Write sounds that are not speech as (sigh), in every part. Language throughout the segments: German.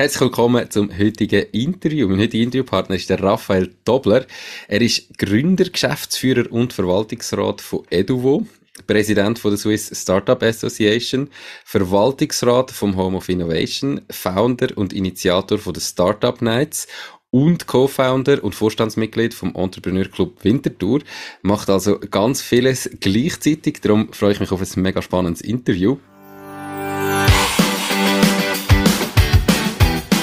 Herzlich willkommen zum heutigen Interview. Mein heutiger Interviewpartner ist der Raphael Dobler. Er ist Gründer, Geschäftsführer und Verwaltungsrat von Eduvo, Präsident von der Swiss Startup Association, Verwaltungsrat vom Home of Innovation, Founder und Initiator von der Startup Nights und Co-Founder und Vorstandsmitglied vom Entrepreneur Club Winterthur. Macht also ganz vieles gleichzeitig. Darum freue ich mich auf ein mega spannendes Interview.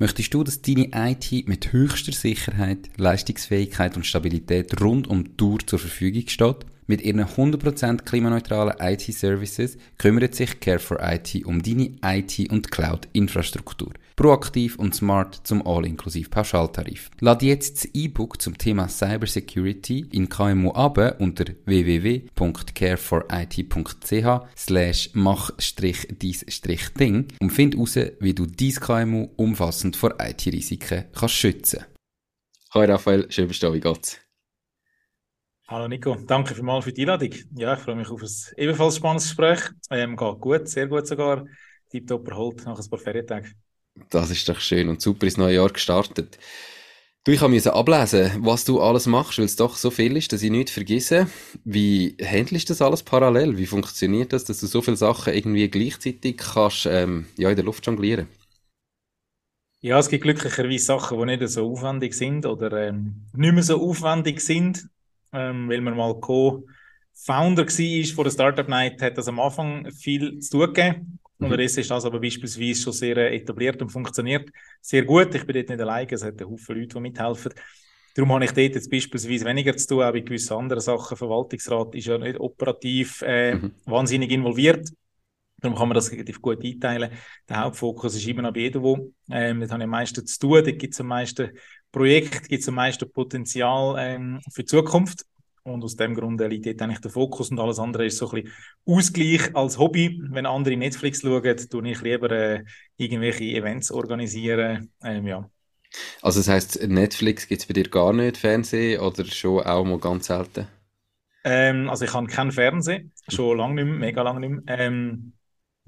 Möchtest du, dass deine IT mit höchster Sicherheit, Leistungsfähigkeit und Stabilität rund um die Tour zur Verfügung steht? Mit ihren 100% klimaneutralen IT-Services kümmert sich Care4IT um deine IT- und Cloud-Infrastruktur. Proaktiv und smart zum all-inklusiv Pauschaltarif. Lade jetzt das E-Book zum Thema Cybersecurity in KMU ab unter www.care4it.ch slash mach-dies-ding und find heraus, wie du dein KMU umfassend vor IT-Risiken kannst schützen. Hi Raphael, schön bist du wie geht's? Hallo Nico, danke vielmals für die Einladung. Ja, ich freue mich auf ein ebenfalls spannendes Gespräch. Ähm, geht gut, sehr gut sogar. Tipptopp erholt nach ein paar Ferientagen. Das ist doch schön und super ins neue Jahr gestartet. Du, ich musste ablesen, was du alles machst, weil es doch so viel ist, dass ich nichts vergesse. Wie handelst du das alles parallel? Wie funktioniert das, dass du so viele Sachen irgendwie gleichzeitig kannst, ähm, ja, in der Luft jonglieren? Ja, es gibt glücklicherweise Sachen, die nicht so aufwendig sind oder ähm, nicht mehr so aufwendig sind ähm, weil man mal Co-Founder war von der Startup Night, hat das am Anfang viel zu tun gegeben. Mhm. Unterdessen ist das aber beispielsweise schon sehr äh, etabliert und funktioniert sehr gut. Ich bin dort nicht alleine, es hat einen Haufen Leute, die mithelfen. Darum habe ich dort jetzt beispielsweise weniger zu tun, auch bei gewissen anderen Sachen. Verwaltungsrat ist ja nicht operativ äh, mhm. wahnsinnig involviert. Darum kann man das relativ gut einteilen. Der Hauptfokus ist immer noch bei Edovo. Ähm, dort habe ich am meisten zu tun. Dort gibt es am meisten Projekte, gibt es am meisten Potenzial ähm, für die Zukunft. Und aus dem Grund liegt dort eigentlich der Fokus und alles andere ist so ein bisschen Ausgleich als Hobby. Wenn andere Netflix schauen, tue ich lieber äh, irgendwelche Events organisieren. Ähm, ja. Also das heißt, Netflix gibt es bei dir gar nicht, Fernsehen oder schon auch mal ganz selten? Ähm, also ich habe keinen Fernsehen, schon lange nicht mehr, mega lange nicht mehr. Ähm,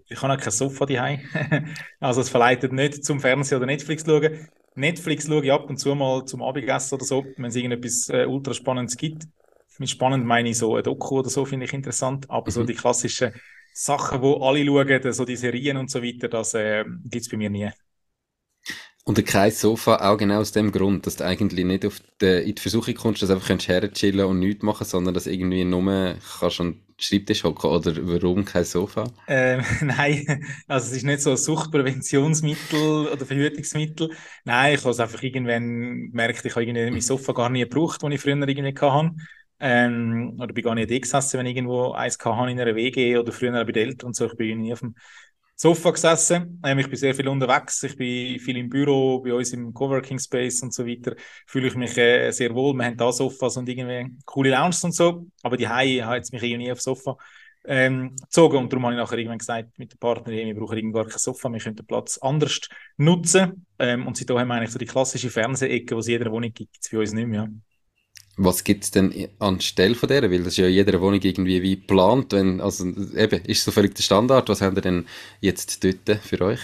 ich habe auch kein Sofa daheim. (laughs) also es verleitet nicht zum Fernsehen oder Netflix schauen. Netflix schaue ich ab und zu mal zum Abendessen oder so, wenn es irgendetwas äh, ultra Spannendes gibt. Mit spannend meine ich so ein Doku oder so, finde ich interessant. Aber mhm. so die klassischen Sachen, wo alle schauen, so die Serien und so weiter, das äh, gibt es bei mir nie. Und der Kreis Sofa auch genau aus dem Grund, dass du eigentlich nicht auf die, in die Versuchung kommst, dass du einfach herchillen und nichts machen sondern dass irgendwie nur kannst an Schreibtisch hocken oder warum kein Sofa? Ähm, (laughs) nein, also es ist nicht so ein Suchtpräventionsmittel oder Verhütungsmittel. Nein, ich habe es einfach irgendwann gemerkt, ich habe irgendwie mein Sofa gar nie gebraucht, das ich früher irgendwie hatte. Ähm, oder bin gar nicht gesessen, wenn ich irgendwo eins hatte in einer WG oder früher bei den Eltern und so. Ich bin nie auf dem Sofa gesessen. Ähm, ich bin sehr viel unterwegs. Ich bin viel im Büro, bei uns im Coworking Space und so weiter. Fühle ich mich äh, sehr wohl. Wir haben da Sofas und irgendwie coole Lounges und so. Aber die Hai hat jetzt mich irgendwie aufs Sofa ähm, gezogen. Und darum habe ich nachher irgendwann gesagt mit der Partnerin, wir brauchen gar kein Sofa, wir können den Platz anders nutzen. Ähm, und seitdem haben wir eigentlich so die klassische Fernsehecke, die es jeder Wohnung gibt, gibt es uns nicht mehr. Was gibt es denn anstelle von der? Weil das ist ja in jeder Wohnung irgendwie wie geplant. Wenn, also eben, ist so völlig der Standard. Was haben ihr denn jetzt dort für euch?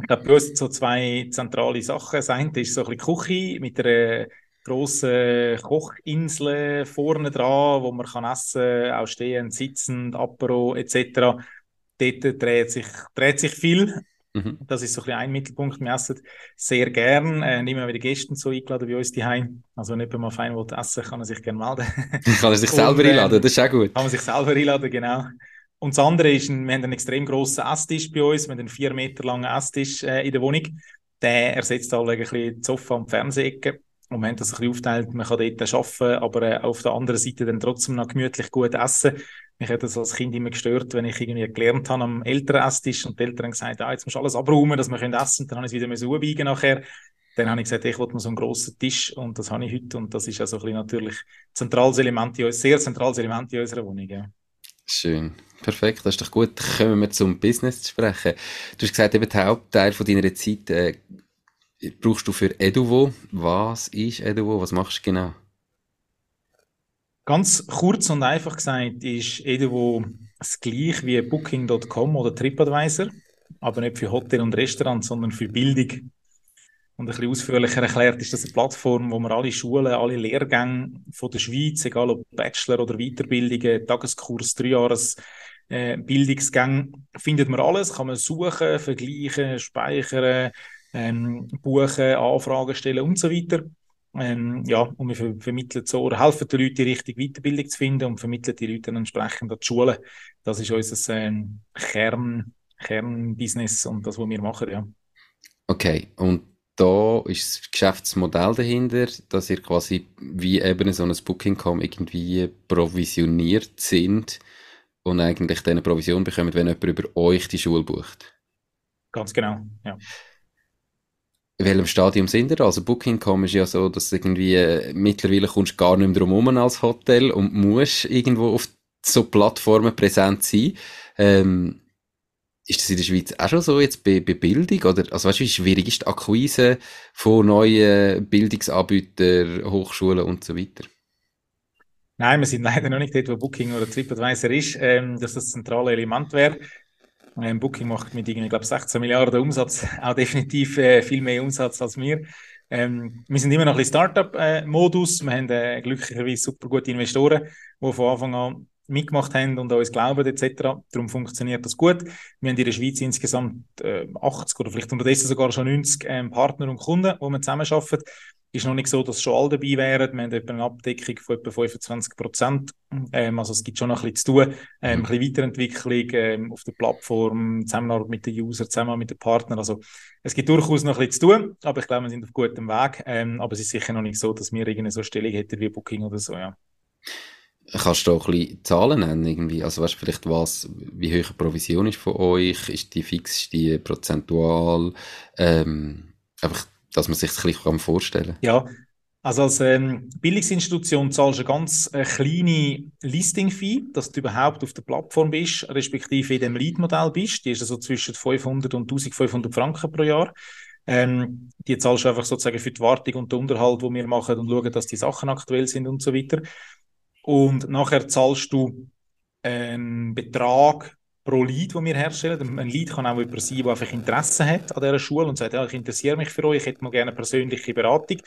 Ich glaube, sind so zwei zentrale Sachen. Das eine ist so ein bisschen Küche mit einer grossen Kochinsel vorne dran, wo man kann essen auch stehen, sitzen, Apero etc. Dort dreht sich, dreht sich viel. Mhm. Das ist so ein, ein Mittelpunkt. Wir essen sehr gern. Äh, immer wieder Gäste so eingeladen bei uns daheim. Also wenn jemand mal fein will essen, kann er sich gerne melden. (laughs) kann er sich Und, selber einladen, das ist auch gut. Kann man sich selber einladen, genau. Und das andere ist, wir haben einen extrem grossen Esstisch bei uns. Wir haben einen vier Meter langen Esstisch äh, in der Wohnung. Der ersetzt alle ein bisschen die Sofa und die Fernsehecke. Und wir haben das ein bisschen aufteilt. Man kann dort arbeiten, aber äh, auf der anderen Seite dann trotzdem noch gemütlich gut essen. Mich hat das als Kind immer gestört, wenn ich irgendwie gelernt habe am Elternesstisch und die Eltern haben gesagt, ah, jetzt musst du alles abräumen, dass wir können essen. Dann habe ich es wieder so nachher. Dann habe ich gesagt, ich wollte mal so einen grossen Tisch und das habe ich heute und das ist also ein bisschen natürlich zentrales Element in, sehr zentrales Element in unserer Wohnung. Ja. Schön. Perfekt, das ist doch gut. Kommen wir zum Business zu sprechen. Du hast gesagt, eben der Hauptteil von deiner Zeit äh, brauchst du für Eduvo. Was ist Eduvo? Was machst du genau? Ganz kurz und einfach gesagt ist Eduvo das gleiche wie Booking.com oder TripAdvisor, aber nicht für Hotel und Restaurant, sondern für Bildung. Und ein bisschen ausführlicher erklärt ist das eine Plattform, wo man alle Schulen, alle Lehrgänge von der Schweiz, egal ob Bachelor oder Weiterbildungen, Tageskurs, Dreijahres, äh, Bildungsgänge, findet man alles, kann man suchen, vergleichen, speichern, ähm, buchen, Anfragen stellen und so weiter. Ähm, ja, und wir ver vermitteln so oder helfen den Leuten die richtige Weiterbildung zu finden und vermitteln die Leute dann entsprechend an die Schule. Das ist unser ähm, Kern, Kernbusiness und das, was wir machen, ja. Okay, und da ist das Geschäftsmodell dahinter, dass ihr quasi wie eben so ein Booking.com irgendwie provisioniert sind und eigentlich dann eine Provision bekommt, wenn jemand über euch die Schule bucht. Ganz genau, ja. In welchem Stadium sind ihr? Also Booking.com ist ja so, dass irgendwie äh, mittlerweile kommst du gar nicht mehr drum herum als Hotel und musst irgendwo auf so Plattformen präsent sein. Ähm, ist das in der Schweiz auch schon so jetzt bei, bei Bildung? Oder, also weißt du, wie schwierig ist die Akquise von neuen Bildungsanbietern, Hochschulen und so weiter? Nein, wir sind (laughs) leider noch nicht dort, wo Booking oder TripAdvisor ist, ähm, dass das zentrale Element wäre. Ähm, Booking macht mit irgendwie, glaube 16 Milliarden Umsatz (laughs) auch definitiv äh, viel mehr Umsatz als wir. Ähm, wir sind immer noch ein Startup-Modus. wir haben äh, glücklicherweise super gute Investoren, die von Anfang an mitgemacht haben und uns glauben etc. Darum funktioniert das gut. Wir haben in der Schweiz insgesamt äh, 80 oder vielleicht unterdessen sogar schon 90 ähm, Partner und Kunden, wo wir zusammenarbeiten. Ist noch nicht so, dass schon alle dabei wären. Wir haben etwa eine Abdeckung von etwa 25 Prozent. Ähm, also es gibt schon noch ein bisschen zu tun. Ähm, mhm. Ein bisschen Weiterentwicklung ähm, auf der Plattform, Zusammenarbeit mit den Usern, zusammen mit den Partnern. Also es gibt durchaus noch ein bisschen zu tun, aber ich glaube, wir sind auf gutem Weg. Ähm, aber es ist sicher noch nicht so, dass wir irgendeine so Stellung hätten wie Booking oder so, ja. Kannst du auch ein bisschen Zahlen nennen irgendwie? Also weißt du vielleicht was, wie hoch die Provision ist von euch? Ist die fix, ist die prozentual? Ähm, einfach dass man sich das ein bisschen vorstellen kann. Ja, also als ähm, Bildungsinstitution zahlst du eine ganz äh, kleine Listing-Fee, dass du überhaupt auf der Plattform bist, respektive in dem Lead-Modell bist. Die ist also zwischen 500 und 1500 Franken pro Jahr. Ähm, die zahlst du einfach sozusagen für die Wartung und den Unterhalt, wo wir machen und schauen, dass die Sachen aktuell sind und so weiter. Und nachher zahlst du einen Betrag pro Lead, den wir herstellen. Ein Lead kann auch jemand sein, der einfach Interesse hat an dieser Schule und sagt, ja, ich interessiere mich für euch, ich hätte mal gerne eine persönliche Beratung.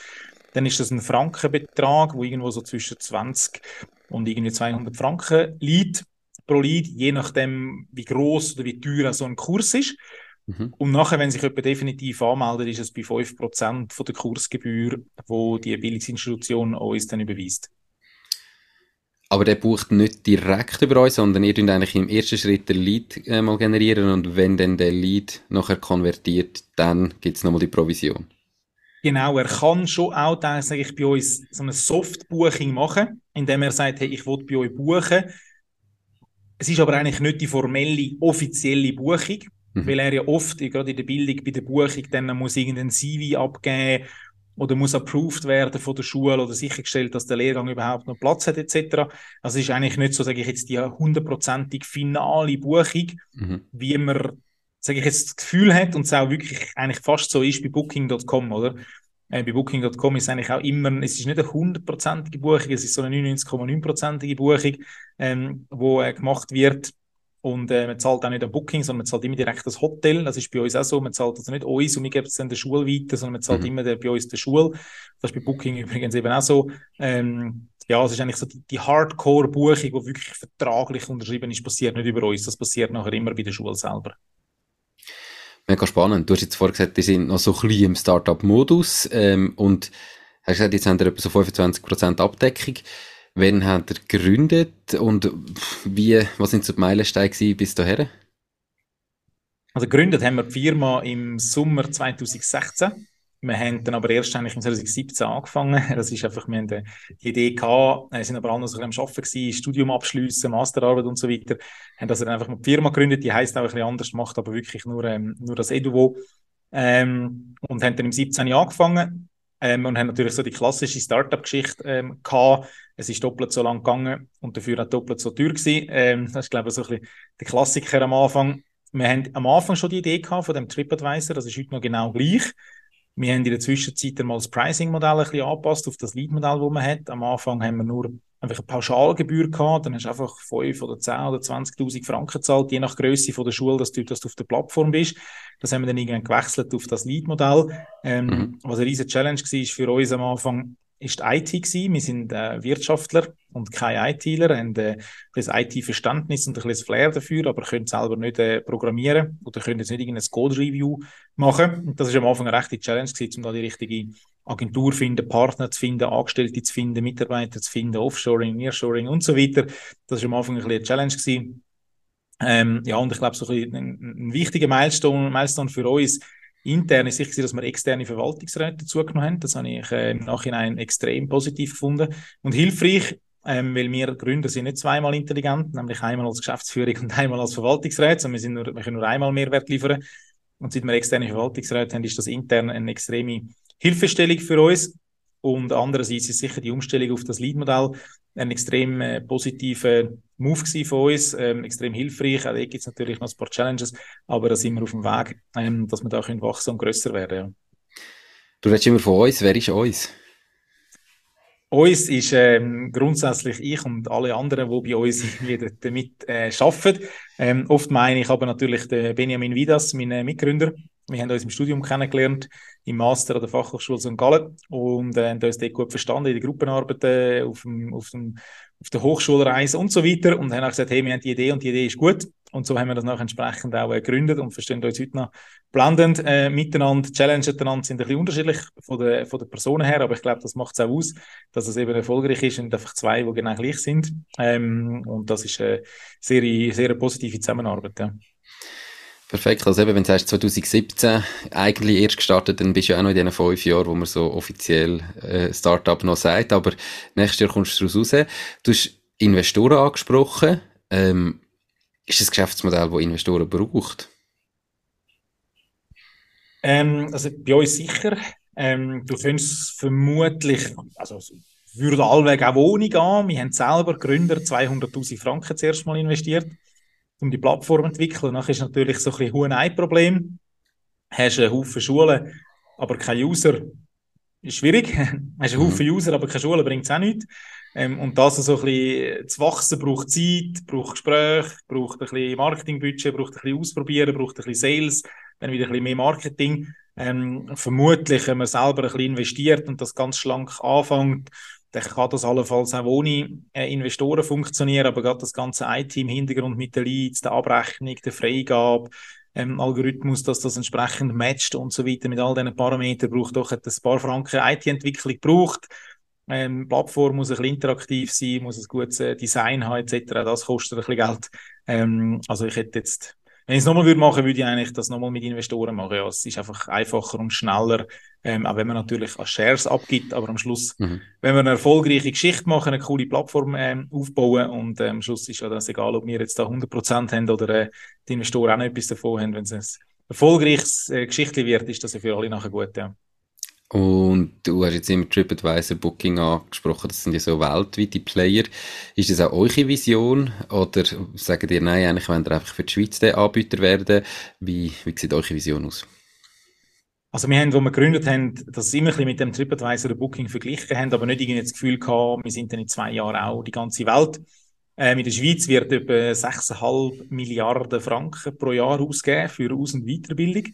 Dann ist das ein Frankenbetrag, wo irgendwo so zwischen 20 und irgendwie 200 Franken liegt pro Lead, je nachdem, wie groß oder wie teuer so ein Kurs ist. Mhm. Und nachher, wenn sich jemand definitiv anmeldet, ist es bei 5% von der Kursgebühr, wo die Bildungsinstitution uns dann überweist. Aber der bucht nicht direkt über euch, sondern ihr tut eigentlich im ersten Schritt den Lead äh, mal generieren und wenn dann der Lead nachher konvertiert, dann gibt es nochmal die Provision. Genau, er kann schon auch, sage ich, bei uns so ein Soft-Booking machen, indem er sagt, hey, ich will bei euch buchen. Es ist aber eigentlich nicht die formelle, offizielle Buchung, mhm. weil er ja oft, gerade in der Bildung, bei der Buchung dann muss irgendein CV abgeben oder muss approved werden von der Schule oder sichergestellt, dass der Lehrgang überhaupt noch Platz hat etc. Also es ist eigentlich nicht so, sage ich jetzt, die hundertprozentig finale Buchung, mhm. wie man, sage ich jetzt, das Gefühl hat und es auch wirklich eigentlich fast so ist bei Booking.com, oder? Äh, bei Booking.com ist eigentlich auch immer, es ist nicht eine hundertprozentige Buchung, es ist so eine 99,9-prozentige Buchung, ähm, wo äh, gemacht wird und äh, man zahlt auch nicht ein Booking, sondern man zahlt immer direkt das Hotel. Das ist bei uns auch so. Man zahlt also nicht uns und wir geben es dann der Schule weiter, sondern man zahlt mhm. immer der, bei uns der Schule. Das ist bei Booking übrigens eben auch so. Ähm, ja, es ist eigentlich so die, die Hardcore-Buchung, die wirklich vertraglich unterschrieben ist, passiert nicht über uns. Das passiert nachher immer bei der Schule selber. Mega spannend. Du hast jetzt vorher gesagt, die sind noch so ein bisschen im Startup-Modus ähm, und hast gesagt, jetzt haben wir etwa so 25% Abdeckung. Wann habt ihr gegründet und wie, was sind so die Meilensteine bis dahin? Also gegründet haben wir die Firma im Sommer 2016. Wir haben dann aber erst eigentlich in 2017 angefangen. (laughs) Das ist einfach, wir haben die Idee gehabt, wir sind aber so am Arbeiten Studium abschließen, Masterarbeit und so weiter. Haben also dann einfach eine Firma gegründet, die heißt auch ein bisschen anders, macht aber wirklich nur, ähm, nur das Eduvo. Ähm, und haben dann im 17. angefangen ähm, und haben natürlich so die klassische Startup-Geschichte ähm, gehabt. Es ist doppelt so lang gegangen und dafür auch doppelt so teuer gewesen. Ähm, das ist, glaube ich, so ein bisschen der Klassiker am Anfang. Wir haben am Anfang schon die Idee gehabt von dem TripAdvisor, das ist heute noch genau gleich. Wir haben in der Zwischenzeit einmal das Pricing-Modell ein bisschen angepasst auf das Lead-Modell, das man hat. Am Anfang haben wir nur einfach eine Pauschalgebühr gehabt, dann hast du einfach 5 oder 10 oder 20.000 Franken gezahlt, je nach Größe von der Schule, dass du, dass du auf der Plattform bist. Das haben wir dann irgendwann gewechselt auf das Lead-Modell. Ähm, mhm. Was eine riesige Challenge war für uns am Anfang, ist IT gewesen. Wir sind äh, Wirtschaftler und keine ITler, haben äh, das IT-Verständnis und ein bisschen Flair dafür, aber können selber nicht äh, programmieren oder können jetzt nicht irgendein Code-Review machen. Und das ist am Anfang eine rechte Challenge gewesen, um da die richtige Agentur zu finden, Partner zu finden, Angestellte zu finden, Mitarbeiter zu finden, Offshoring, Nearshoring und so weiter. Das ist am Anfang ein bisschen eine Challenge gewesen. Ähm, ja, und ich glaube, so ein, ein, ein wichtiger Milestone, Milestone für uns intern ist sicher, dass wir externe Verwaltungsräte dazugenommen haben. Das habe ich äh, im Nachhinein extrem positiv gefunden und hilfreich, ähm, weil wir Gründer sind nicht zweimal intelligent, nämlich einmal als Geschäftsführung und (laughs) einmal als Verwaltungsrat, sondern wir, sind nur, wir können nur einmal Mehrwert liefern. Und seit wir externe Verwaltungsräte haben, ist das intern eine extreme Hilfestellung für uns. Und andererseits ist sicher die Umstellung auf das Lead-Modell ein extrem äh, positiver Move von uns, ähm, extrem hilfreich. Auch da gibt es natürlich noch ein paar Challenges, aber da sind wir auf dem Weg, ähm, dass wir da können wachsen und grösser werden. Ja. Du redest immer von uns, wer ist uns? Uns ist ähm, grundsätzlich ich und alle anderen, die bei uns (laughs) damit äh, arbeiten. Ähm, oft meine ich aber natürlich den Benjamin Vidas, mein äh, Mitgründer. Wir haben uns im Studium kennengelernt, im Master an der Fachhochschule St. Gallen und äh, haben uns dort gut verstanden in den Gruppenarbeiten, auf, dem, auf, dem, auf der Hochschulreise und so weiter und haben auch gesagt, hey, wir haben die Idee und die Idee ist gut und so haben wir das nachher entsprechend auch äh, gegründet und verstehen uns heute noch blendend äh, miteinander, challengen einander, sind ein bisschen unterschiedlich von der, von der Personen her, aber ich glaube, das macht es auch aus, dass es eben erfolgreich ist und einfach zwei, die genau gleich sind ähm, und das ist eine sehr, sehr positive Zusammenarbeit. Ja. Perfekt, also eben, wenn du sagst 2017 eigentlich erst gestartet, dann bist du ja auch noch in diesen fünf Jahren, wo man so offiziell äh, Startup noch sagt, aber nächstes Jahr kommst du daraus raus. Du hast Investoren angesprochen. Ähm, ist das Geschäftsmodell, das Investoren braucht? Ähm, also bei uns sicher. Ähm, du könntest vermutlich, also würde allweg auch Wohnung an. Wir haben selber Gründer 200.000 Franken zuerst mal investiert um die Plattform zu entwickeln. Dann ist natürlich so ein bisschen ein Problem. Hast einen Haufen Schulen, aber keine User. Ist schwierig. (laughs) Hast einen Haufen mhm. User, aber keine Schule, bringt es auch nichts. Ähm, und das so ein bisschen zu wachsen braucht Zeit, braucht Gespräche, braucht ein bisschen Marketingbudget, braucht ein bisschen Ausprobieren, braucht ein bisschen Sales, dann wieder ein bisschen mehr Marketing. Ähm, vermutlich, wenn man selber ein bisschen investiert und das ganz schlank anfängt, dann kann das allenfalls auch ohne äh, Investoren funktionieren, aber gerade das ganze IT im Hintergrund mit den Leads, der Abrechnung, der Freigabe, ähm, Algorithmus, dass das entsprechend matcht und so weiter mit all diesen Parametern braucht doch ein paar Franken IT-Entwicklung braucht. Ähm, Plattform muss ein bisschen interaktiv sein, muss ein gutes äh, Design haben etc. Das kostet ein bisschen Geld. Ähm, also ich hätte jetzt wenn ich es nochmal würde machen, würde ich eigentlich das nochmal mit Investoren machen. Ja, es ist einfach einfacher und schneller, ähm, auch wenn man natürlich als Shares abgibt, aber am Schluss, mhm. wenn wir eine erfolgreiche Geschichte machen, eine coole Plattform ähm, aufbauen und ähm, am Schluss ist ja das egal, ob wir jetzt da 100% haben oder äh, die Investoren auch noch etwas davon haben, wenn es ein erfolgreiches äh, Geschichte wird, ist das ja für alle nachher gut, ja. Und du hast jetzt immer TripAdvisor, Booking angesprochen, das sind ja so weltweite Player. Ist das auch eure Vision? Oder sagen ihr, nein, eigentlich wollt ihr einfach für die Schweiz der Anbieter werden? Wie, wie sieht eure Vision aus? Also wir haben, wo wir gegründet haben, das immer ein bisschen mit dem TripAdvisor Booking verglichen haben, aber nicht irgendwie das Gefühl gehabt, wir sind dann in zwei Jahren auch die ganze Welt. Ähm, in der Schweiz wird etwa 6,5 Milliarden Franken pro Jahr ausgegeben für Aus- und Weiterbildung.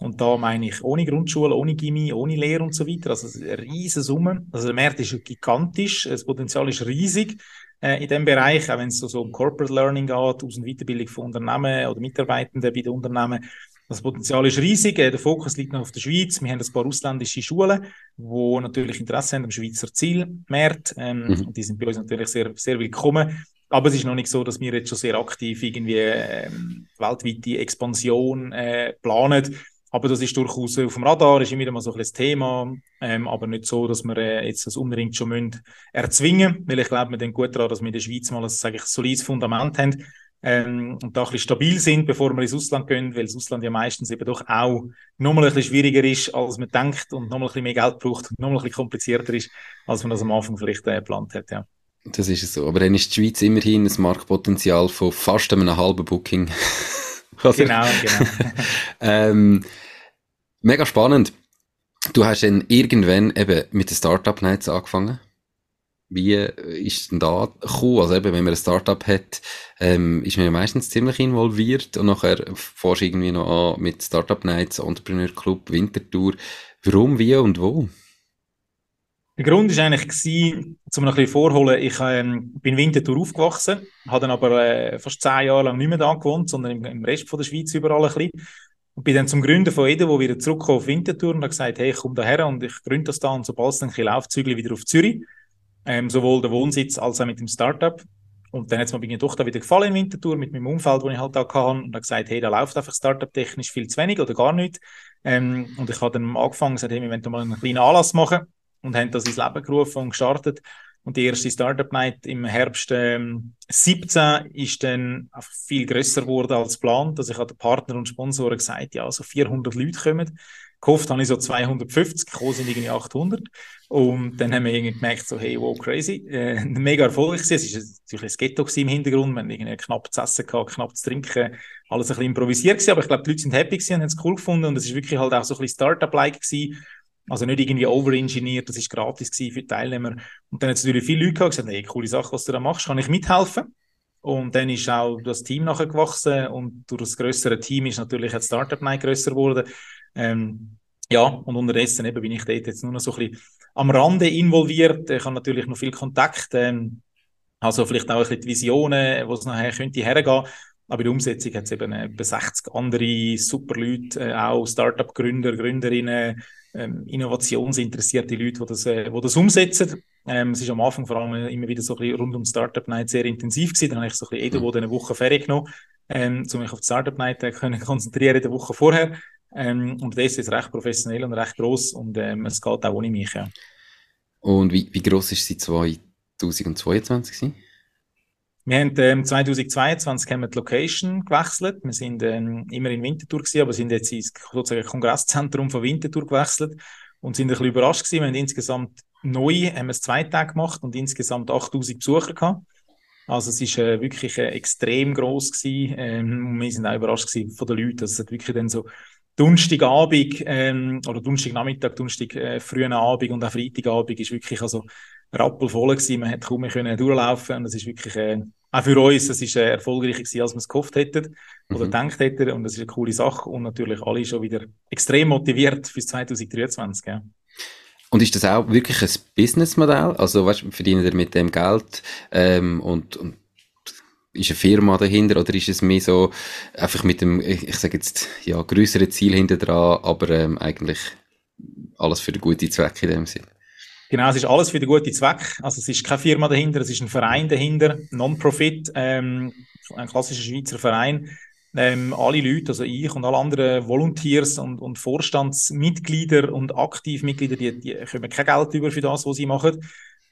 Und da meine ich ohne Grundschule, ohne Gimmi, ohne Lehre und so weiter. Also eine riesige Summe. Also der Markt ist gigantisch, das Potenzial ist riesig äh, in dem Bereich, auch wenn es so, so um Corporate Learning geht, Aus- und Weiterbildung von Unternehmen oder Mitarbeitenden bei den Unternehmen. Das Potenzial ist riesig. Äh, der Fokus liegt noch auf der Schweiz. Wir haben ein paar ausländische Schulen, die natürlich Interesse haben am Schweizer Zielmarkt. Ähm, mhm. Die sind bei uns natürlich sehr, sehr willkommen. Aber es ist noch nicht so, dass wir jetzt schon sehr aktiv irgendwie ähm, weltweite Expansion äh, planen. Aber das ist durchaus auf dem Radar, ist immer wieder mal so ein bisschen Thema, ähm, aber nicht so, dass wir äh, jetzt das unbedingt schon müssen erzwingen, weil ich glaube, wir denken gut daran, dass wir in der Schweiz mal ein, sage ich, solides Fundament haben ähm, und da ein bisschen stabil sind, bevor wir ins Ausland gehen, weil das Ausland ja meistens eben doch auch nochmal ein bisschen schwieriger ist, als man denkt und nochmal ein bisschen mehr Geld braucht und nochmal ein bisschen komplizierter ist, als man das am Anfang vielleicht äh, geplant hat, ja. Das ist es so. Aber dann ist die Schweiz immerhin ein Marktpotenzial von fast einem halben Booking. (laughs) genau, genau. (laughs) ähm, mega spannend. Du hast dann irgendwann eben mit den Startup Nights angefangen. Wie ist denn da gekommen? Also eben, wenn man ein Startup hat, ähm, ist man ja meistens ziemlich involviert und nachher forschst du irgendwie noch an mit Startup Nights, Entrepreneur Club, Wintertour. Warum, wie und wo? Der Grund war eigentlich, gewesen, um noch ein bisschen vorholen, ich ähm, bin Winterthur aufgewachsen, habe dann aber äh, fast zehn Jahre lang nicht mehr da gewohnt, sondern im, im Rest von der Schweiz überall ein bisschen. Und bin dann zum Gründer von Edo, wieder zurückgekommen auf Winterthur und habe gesagt, hey, ich komme daher und ich gründe das da und sobald es dann ein bisschen läuft, wieder auf Zürich. Ähm, sowohl der Wohnsitz als auch mit dem Startup. Und dann hat es mir doch da wieder gefallen in Winterthur mit meinem Umfeld, das ich halt da hatte. Und habe gesagt, hey, da läuft einfach Startup-technisch viel zu wenig oder gar nicht. Ähm, und ich habe dann angefangen, gesagt, hey, wir wollen mal einen kleinen Anlass machen und haben das ins Leben gerufen und gestartet. Und die erste Startup Night im Herbst ähm, 17 ist dann viel grösser geworden als geplant. Also ich hatte Partner und Sponsoren gesagt, ja, so 400 Leute kommen. Gehofft habe ich so 250, gekommen sind irgendwie 800. Und dann haben wir irgendwie gemerkt, so, hey, wow, crazy. Äh, (laughs) mega erfolgreich. Es war natürlich ein Ghetto im Hintergrund. Wir hatten irgendwie knapp zu essen gehabt, knapp zu trinken. Alles ein bisschen improvisiert gewesen. Aber ich glaube, die Leute sind happy gewesen haben es cool gefunden. Und es ist wirklich halt auch so ein bisschen Startup-like gewesen also nicht irgendwie overengineert, das ist gratis für die Teilnehmer. Und dann hat es natürlich viele Leute gesagt, hey, coole Sache, was du da machst, kann ich mithelfen? Und dann ist auch das Team nachher gewachsen und durch das größere Team ist natürlich das Startup Night grösser geworden. Ähm, ja, und unterdessen eben bin ich dort jetzt nur noch so ein bisschen am Rande involviert. Ich habe natürlich noch viel Kontakt, ähm, also vielleicht auch ein bisschen die Visionen, wo es nachher könnte hergehen. Aber in der Umsetzung hat es eben etwa 60 andere super Leute, äh, auch Startup-Gründer, Gründerinnen, ähm, innovationsinteressierte Leute, die das, äh, die das umsetzen. Ähm, es ist am Anfang vor allem immer wieder so ein bisschen rund um Startup Night sehr intensiv gewesen. Dann habe ich so ein bisschen Edo, mhm. eine Woche Ferien genommen, ähm, um mich auf die Startup Night äh, (laughs) können konzentrieren in der Woche vorher. Ähm, und das ist recht professionell und recht groß und ähm, es geht auch ohne mich. Ja. Und wie, wie groß ist sie 2022 gewesen? Wir haben ähm, 2022 haben wir die Location gewechselt. Wir sind ähm, immer in Winterthur gewesen, aber sind jetzt ins sozusagen Kongresszentrum von Winterthur gewechselt und sind ein bisschen überrascht gewesen. Wir haben insgesamt neu haben wir es zwei Tage gemacht und insgesamt 8000 Besucher gehabt. Also es ist äh, wirklich äh, extrem groß gewesen. Ähm, wir sind auch überrascht gewesen von den Leuten. Also es hat wirklich dann so Donnerstagabend ähm, oder Donnerstagnachmittag, Donnerstag äh, frühen Abend und auch Freitagabend ist wirklich also rappelvoll gewesen. Man hat kaum mehr können durchlaufen und es ist wirklich äh, auch für uns, es ist äh, erfolgreicher gewesen, als wir es gehofft hätten oder mhm. gedacht hätten und das ist eine coole Sache und natürlich alle schon wieder extrem motiviert fürs 2023. Ja. Und ist das auch wirklich ein Businessmodell? Also, weißt, verdient ihr mit dem Geld ähm, und, und ist eine Firma dahinter oder ist es mehr so einfach mit dem, ich, ich sage jetzt, ja, größeren Ziel hinter dran, aber ähm, eigentlich alles für den guten Zweck in dem Sinn? Genau, es ist alles für den guten Zweck. Also es ist keine Firma dahinter, es ist ein Verein dahinter, Non-Profit, ähm, ein klassischer Schweizer Verein. Ähm, alle Leute, also ich und alle anderen Volunteers und, und Vorstandsmitglieder und Aktivmitglieder, die, die kommen kein Geld über für das, was sie machen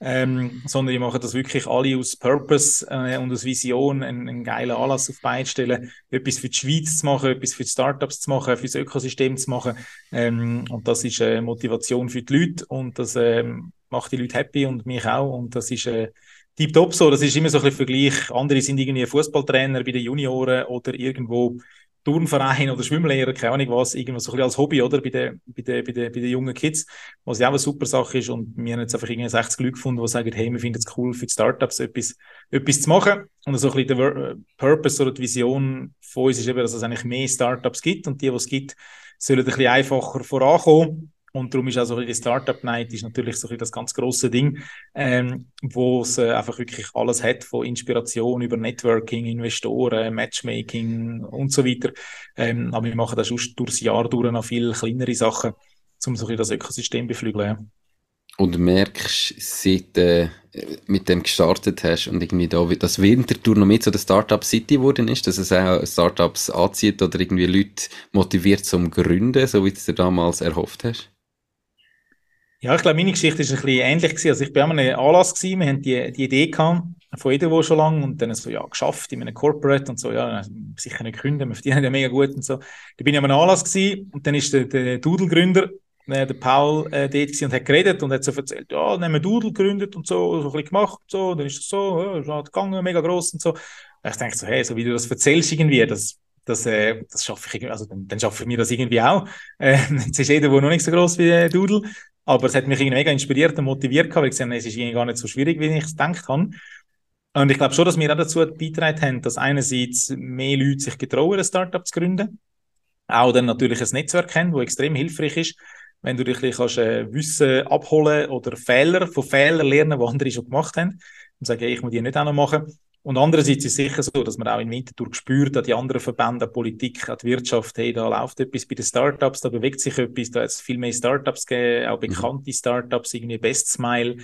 ähm, sondern die machen das wirklich alle aus Purpose äh, und aus Vision, einen, einen geilen Anlass auf beistellen, etwas für die Schweiz zu machen, etwas für die Startups zu machen, für das Ökosystem zu machen. Ähm, und das ist äh, Motivation für die Leute und das ähm, macht die Leute happy und mich auch. Und das ist äh, tiptop so. Das ist immer so ein bisschen Vergleich. Andere sind irgendwie Fußballtrainer bei den Junioren oder irgendwo Turnverein oder Schwimmlehrer, keine Ahnung was, irgendwas so ein bisschen als Hobby, oder, bei den, bei den, bei den, bei den jungen Kids, was ja auch eine super Sache ist und wir haben jetzt einfach irgendwie 60 Leute gefunden, die sagen, hey, wir finden es cool für die Startups etwas, etwas zu machen. Und so ein bisschen der äh, Purpose oder die Vision von uns ist eben, dass es eigentlich mehr Startups gibt und die, die es gibt, sollen ein bisschen einfacher vorankommen und darum ist also die Startup Night ist natürlich so das ganz große Ding, ähm, wo es äh, einfach wirklich alles hat von Inspiration über Networking, Investoren, Matchmaking und so weiter. Ähm, aber wir machen das schon durchs Jahr durch noch viel kleinere Sachen, um so das Ökosystem beflügeln. Ja. Und merkst, seit äh, mit dem gestartet hast und irgendwie da, dass Winterthur noch mit so der Startup City geworden ist, dass es auch Startups anzieht oder irgendwie Leute motiviert zum Gründen, so wie du es dir damals erhofft hast? Ja, ich glaube, meine Geschichte ist ein bisschen ähnlich gewesen. Also ich bin an einem Anlass gewesen, wir haben die, die Idee gehabt, von Edewo schon lange und dann so, ja, geschafft in einem Corporate und so, ja, sicher nicht gründen, wir verdienen ja mega gut und so. Da bin ich an einem Anlass gewesen und dann ist der, der Doodle-Gründer, äh, der Paul, äh, dort und hat geredet und hat so erzählt, ja, dann haben wir Doodle gegründet und so, so ein bisschen gemacht und so, und dann ist es so, ja, ist halt gegangen, mega gross und so. Und ich denke so, hey, so wie du das erzählst irgendwie, das, das, äh, das schaffe ich also dann, dann schaffe ich mir das irgendwie auch. (laughs) Äh, jetzt ist Edewo noch nicht so gross wie äh, Doodle, aber es hat mich irgendwie mega inspiriert und motiviert, weil ich gesehen es ist irgendwie gar nicht so schwierig, wie ich es gedacht habe. Und ich glaube schon, dass wir auch dazu beitragen haben, dass einerseits mehr Leute sich getrauen, ein Startup zu gründen. Auch dann natürlich ein Netzwerk haben, das extrem hilfreich ist, wenn du dich kannst, äh, Wissen abholen oder Fehler von Fehlern lernen, die andere schon gemacht haben und sagen, hey, ich muss die nicht auch noch machen. Und andererseits ist es sicher so, dass man auch in Winterthur spürt, dass die anderen Verbände, die Politik, die Wirtschaft, hey, da läuft etwas bei den Startups, da bewegt sich etwas, da hat es viel mehr Startups gegeben, auch mhm. bekannte Startups, irgendwie Best Smile,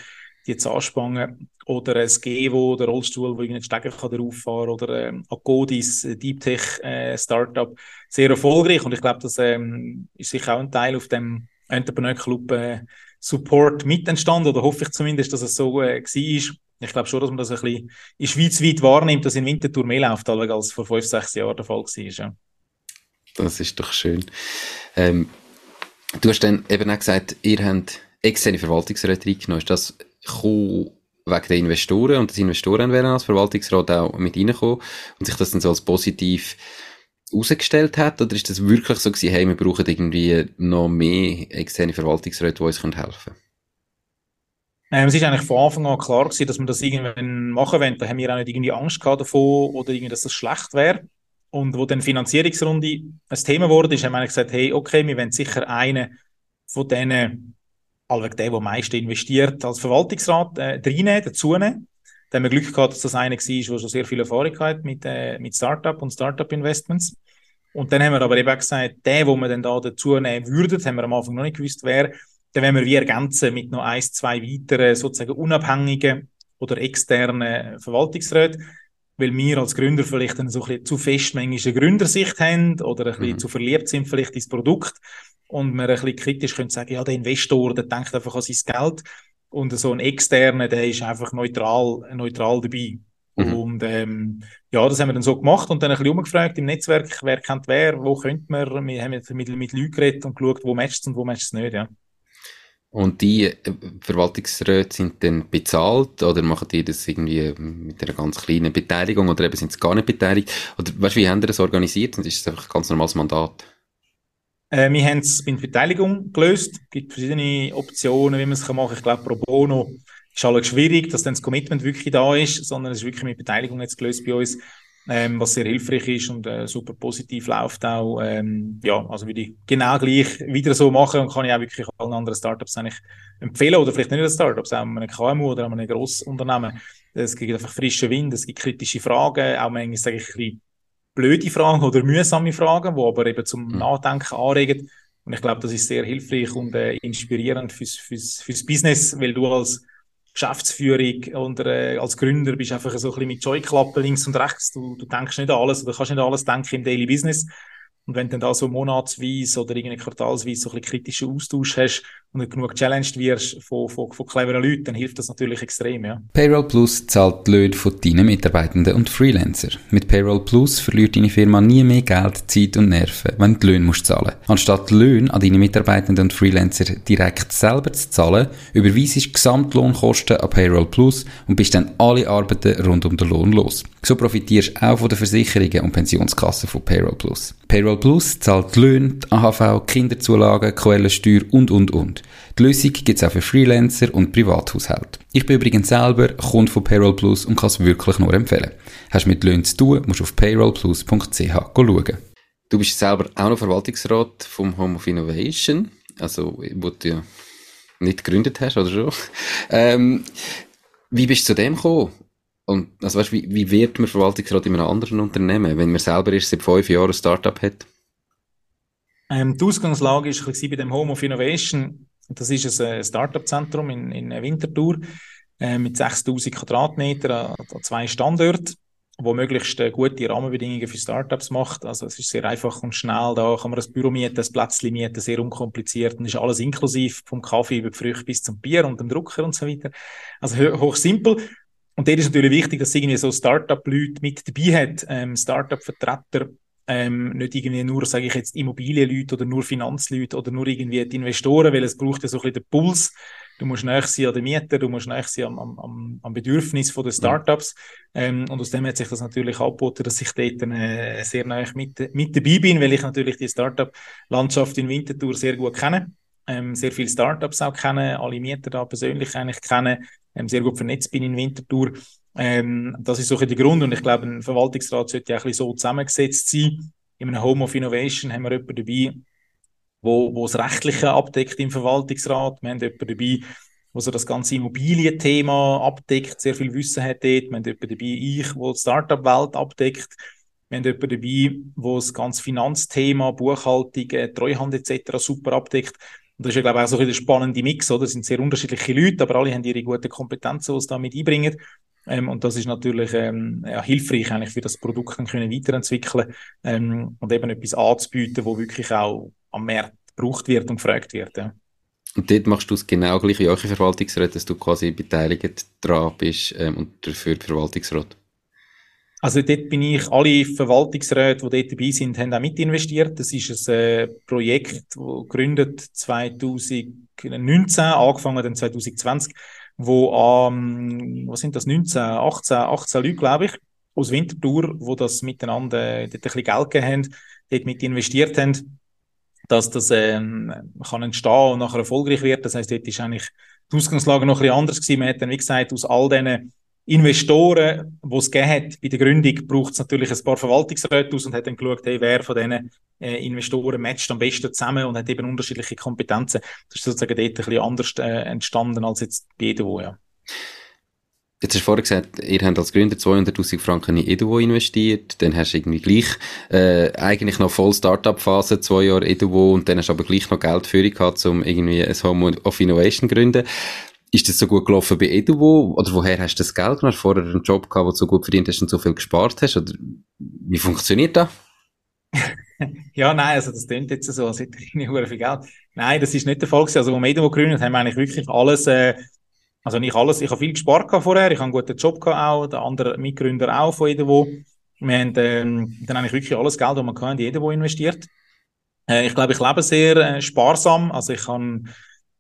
die jetzt anspannen. Oder ein Gevo, der Rollstuhl, wo irgendein Stecker kann darauf fahren oder ähm, Agodis, Deep Tech äh, Startup, sehr erfolgreich. Und ich glaube, das ähm, ist sicher auch ein Teil auf dem Entrepreneur Club äh, Support mit entstanden, oder hoffe ich zumindest, dass es so äh, war. Ich glaube schon, dass man das ein bisschen in schweizweit wahrnimmt, dass in Winterthur mehr läuft, als vor fünf, sechs Jahren der Fall war. Ja. Das ist doch schön. Ähm, du hast dann eben auch gesagt, ihr habt externe Verwaltungsräte reingenommen. Ist das wegen der Investoren und die Investoren werden als Verwaltungsrat auch mit reinkommen und sich das dann so als positiv herausgestellt hat? Oder ist das wirklich so gewesen, hey, wir brauchen irgendwie noch mehr externe Verwaltungsräte, die uns helfen können? Ähm, es ist eigentlich von Anfang an klar gewesen, dass wir das irgendwann machen wollen. Da haben wir auch nicht irgendwie Angst gehabt davon oder irgendwie, dass das schlecht wäre. Und wo dann Finanzierungsrunde ein Thema wurde, ist, haben wir gesagt, hey, okay, wir wollen sicher einen von denen, allweg der, der am meisten investiert, als Verwaltungsrat äh, reinnehmen, dazunehmen. Da haben wir Glück gehabt, dass das einer war, der schon sehr viel Erfahrung hat mit, äh, mit Startup und Startup-Investments. Und dann haben wir aber eben auch gesagt, der, wo wir dann da dazu nehmen würden, haben wir am Anfang noch nicht gewusst, wer, dann werden wir wie ergänzen mit noch eins, zwei weiteren sozusagen unabhängigen oder externen Verwaltungsräten, weil wir als Gründer vielleicht dann so ein bisschen zu festmängische Gründersicht haben oder ein bisschen mhm. zu verliebt sind vielleicht ins Produkt und wir ein bisschen kritisch können sagen, ja, der Investor, der denkt einfach an sein Geld und so ein externer, der ist einfach neutral, neutral dabei. Mhm. Und ähm, ja, das haben wir dann so gemacht und dann ein bisschen umgefragt im Netzwerk, wer kennt wer, wo könnte man, wir haben mit, mit, mit Leuten geredet und geschaut, wo matcht es und wo matcht es nicht, ja. Und die äh, Verwaltungsräte sind dann bezahlt oder machen die das irgendwie mit einer ganz kleinen Beteiligung oder eben sind sie gar nicht beteiligt? Oder weißt du, wie haben die das organisiert? Und ist das einfach ein ganz normales Mandat? Äh, wir haben es mit Beteiligung gelöst. Es gibt verschiedene Optionen, wie man es machen kann. Ich glaube, pro bono ist alles schwierig, dass dann das Commitment wirklich da ist, sondern es ist wirklich mit Beteiligung jetzt gelöst bei uns ähm, was sehr hilfreich ist und äh, super positiv läuft auch. Ähm, ja, also würde ich genau gleich wieder so machen und kann ich auch wirklich allen anderen Startups eigentlich empfehlen oder vielleicht nicht nur Startups, auch einem KMU oder einem Grossunternehmen. Es gibt einfach frischen Wind, es gibt kritische Fragen, auch manchmal sage ich ein bisschen blöde Fragen oder mühsame Fragen, die aber eben zum mhm. Nachdenken anregen. Und ich glaube, das ist sehr hilfreich und äh, inspirierend fürs, fürs, fürs Business, weil du als Geschäftsführung und äh, als Gründer bist du einfach so ein bisschen mit Joyklappen links und rechts. Du, du denkst nicht an alles oder kannst nicht an alles denken im Daily Business. Und wenn du dann da so monatsweise oder irgendwie quartalsweise so ein bisschen kritischen Austausch hast und nicht genug challenged wirst von, von, von cleveren Leuten, dann hilft das natürlich extrem, ja. Payroll Plus zahlt die Löhne von deinen Mitarbeitenden und Freelancer. Mit Payroll Plus verliert deine Firma nie mehr Geld, Zeit und Nerven, wenn du die Löhne musst zahlen. Anstatt die Löhne an deine Mitarbeitenden und Freelancer direkt selber zu zahlen, überweisest du Gesamtlohnkosten an Payroll Plus und bist dann alle Arbeiten rund um den Lohn los. So profitierst du auch von den Versicherungen und Pensionskassen von Payroll Plus. Payroll Plus zahlt die Löhne, AHV, Kinderzulagen, Quellensteuer und, und, und. Die Lösung gibt es auch für Freelancer und Privathaushalte. Ich bin übrigens selber Kunde von Payroll Plus und kann es wirklich nur empfehlen. Hast du mit Löhnen zu tun, musst du auf payrollplus.ch schauen. Du bist selber auch noch Verwaltungsrat vom Home of Innovation, also wo du ja nicht gegründet hast, oder schon? Ähm, wie bist du zu dem gekommen? Und also weißt, wie, wie wird man Verwaltungsrat in einem anderen Unternehmen, wenn man selber erst seit fünf Jahren ein Startup hat? Ähm, die Ausgangslage war bei dem Home of Innovation, Das ist ein Startup-Zentrum in, in Winterthur äh, mit 6000 Quadratmetern an, zwei Standorten wo möglichst äh, gute Rahmenbedingungen für Startups macht. Also es ist sehr einfach und schnell, da kann man ein Büro mieten, ein Plätzchen mieten, sehr unkompliziert und ist alles inklusiv, vom Kaffee über die Früchte bis zum Bier und dem Drucker und so weiter. Also hoch simpel. Und dort ist natürlich wichtig, dass irgendwie so Startup-Leute mit dabei hat, ähm, Startup-Vertreter, ähm, nicht irgendwie nur, sage ich jetzt, Immobilienleute oder nur Finanzleute oder nur irgendwie die Investoren, weil es braucht ja so ein bisschen den Puls du musst näher sein an den Mieter, du musst näher sein am, am, am Bedürfnis der Startups. Ähm, und aus dem hat sich das natürlich angeboten, dass ich dort äh, sehr näher mit, mit dabei bin, weil ich natürlich die Startup-Landschaft in Winterthur sehr gut kenne. Ähm, sehr viele Startups auch kenne, alle Mieter da persönlich eigentlich kenne, ähm, sehr gut vernetzt bin in Winterthur. Ähm, das ist so ein der Grund und ich glaube, ein Verwaltungsrat sollte ja ein bisschen so zusammengesetzt sein. In einem Home of Innovation haben wir jemanden dabei, wo, wo das Rechtliche abdeckt im Verwaltungsrat. Wir haben jemanden dabei, wo so das ganze Immobilienthema abdeckt, sehr viel Wissen hat dort. Wir haben jemanden dabei, ich, wo die Startup-Welt abdeckt. Wir haben jemanden dabei, wo das ganze Finanzthema, Buchhaltung, äh, Treuhand etc. super abdeckt. Und das ist ja, glaube ich, auch so ein spannender Mix, oder? Das sind sehr unterschiedliche Leute, aber alle haben ihre guten Kompetenzen, die sie da mit einbringen. Ähm, und das ist natürlich ähm, ja, hilfreich eigentlich für das Produkt dann können weiterentwickeln ähm, und eben etwas anzubieten, wo wirklich auch am Markt gebraucht wird und gefragt wird. Ja. Und dort machst du es genau gleich wie eure Verwaltungsrat, dass du quasi beteiligt dran bist ähm, und dafür Verwaltungsrat? Also dort bin ich, alle Verwaltungsräte, die dort dabei sind, haben auch mit investiert. Das ist ein äh, Projekt, das gegründet 2019, angefangen dann 2020, wo ähm, was sind das, 19, 18, 18 Leute, glaube ich, aus Winterthur, wo das miteinander dort ein bisschen Geld gegeben haben, dort mit investiert haben dass das ähm, kann entstehen und nachher erfolgreich wird. Das heißt, dort ist eigentlich die Ausgangslage noch ein bisschen anders gewesen. Man hat dann, wie gesagt, aus all diesen Investoren, die es gegeben hat, bei der Gründung braucht es natürlich ein paar Verwaltungsräte aus und hat dann geschaut, hey, wer von diesen äh, Investoren matcht am besten zusammen und hat eben unterschiedliche Kompetenzen. Das ist sozusagen dort ein bisschen anders äh, entstanden als jetzt bei EDO, ja. Jetzt hast du vorher gesagt, ihr habt als Gründer 200.000 Franken in Eduvo investiert, dann hast du irgendwie gleich, äh, eigentlich noch voll Startup-Phase, zwei Jahre Eduvo und dann hast du aber gleich noch Geld für gehabt, um irgendwie ein Home of Innovation zu gründen. Ist das so gut gelaufen bei Eduvo? Oder woher hast du das Geld du vorher einen Job gehabt, wo du so gut verdient hast und so viel gespart hast? Oder wie funktioniert das? (laughs) ja, nein, also das klingt jetzt so, als hätte ich nicht viel Geld. Nein, das ist nicht der Fall gewesen. Also, wo wir Eduvo gegründet haben, wir eigentlich wirklich alles, äh, also nicht alles, ich habe viel gespart vorher, ich habe einen guten Job gehabt auch, der andere Mitgründer auch von Edewo. Wir haben ähm, dann eigentlich wirklich alles Geld, das man kann, in Edewo investiert. Äh, ich glaube, ich lebe sehr äh, sparsam, also ich habe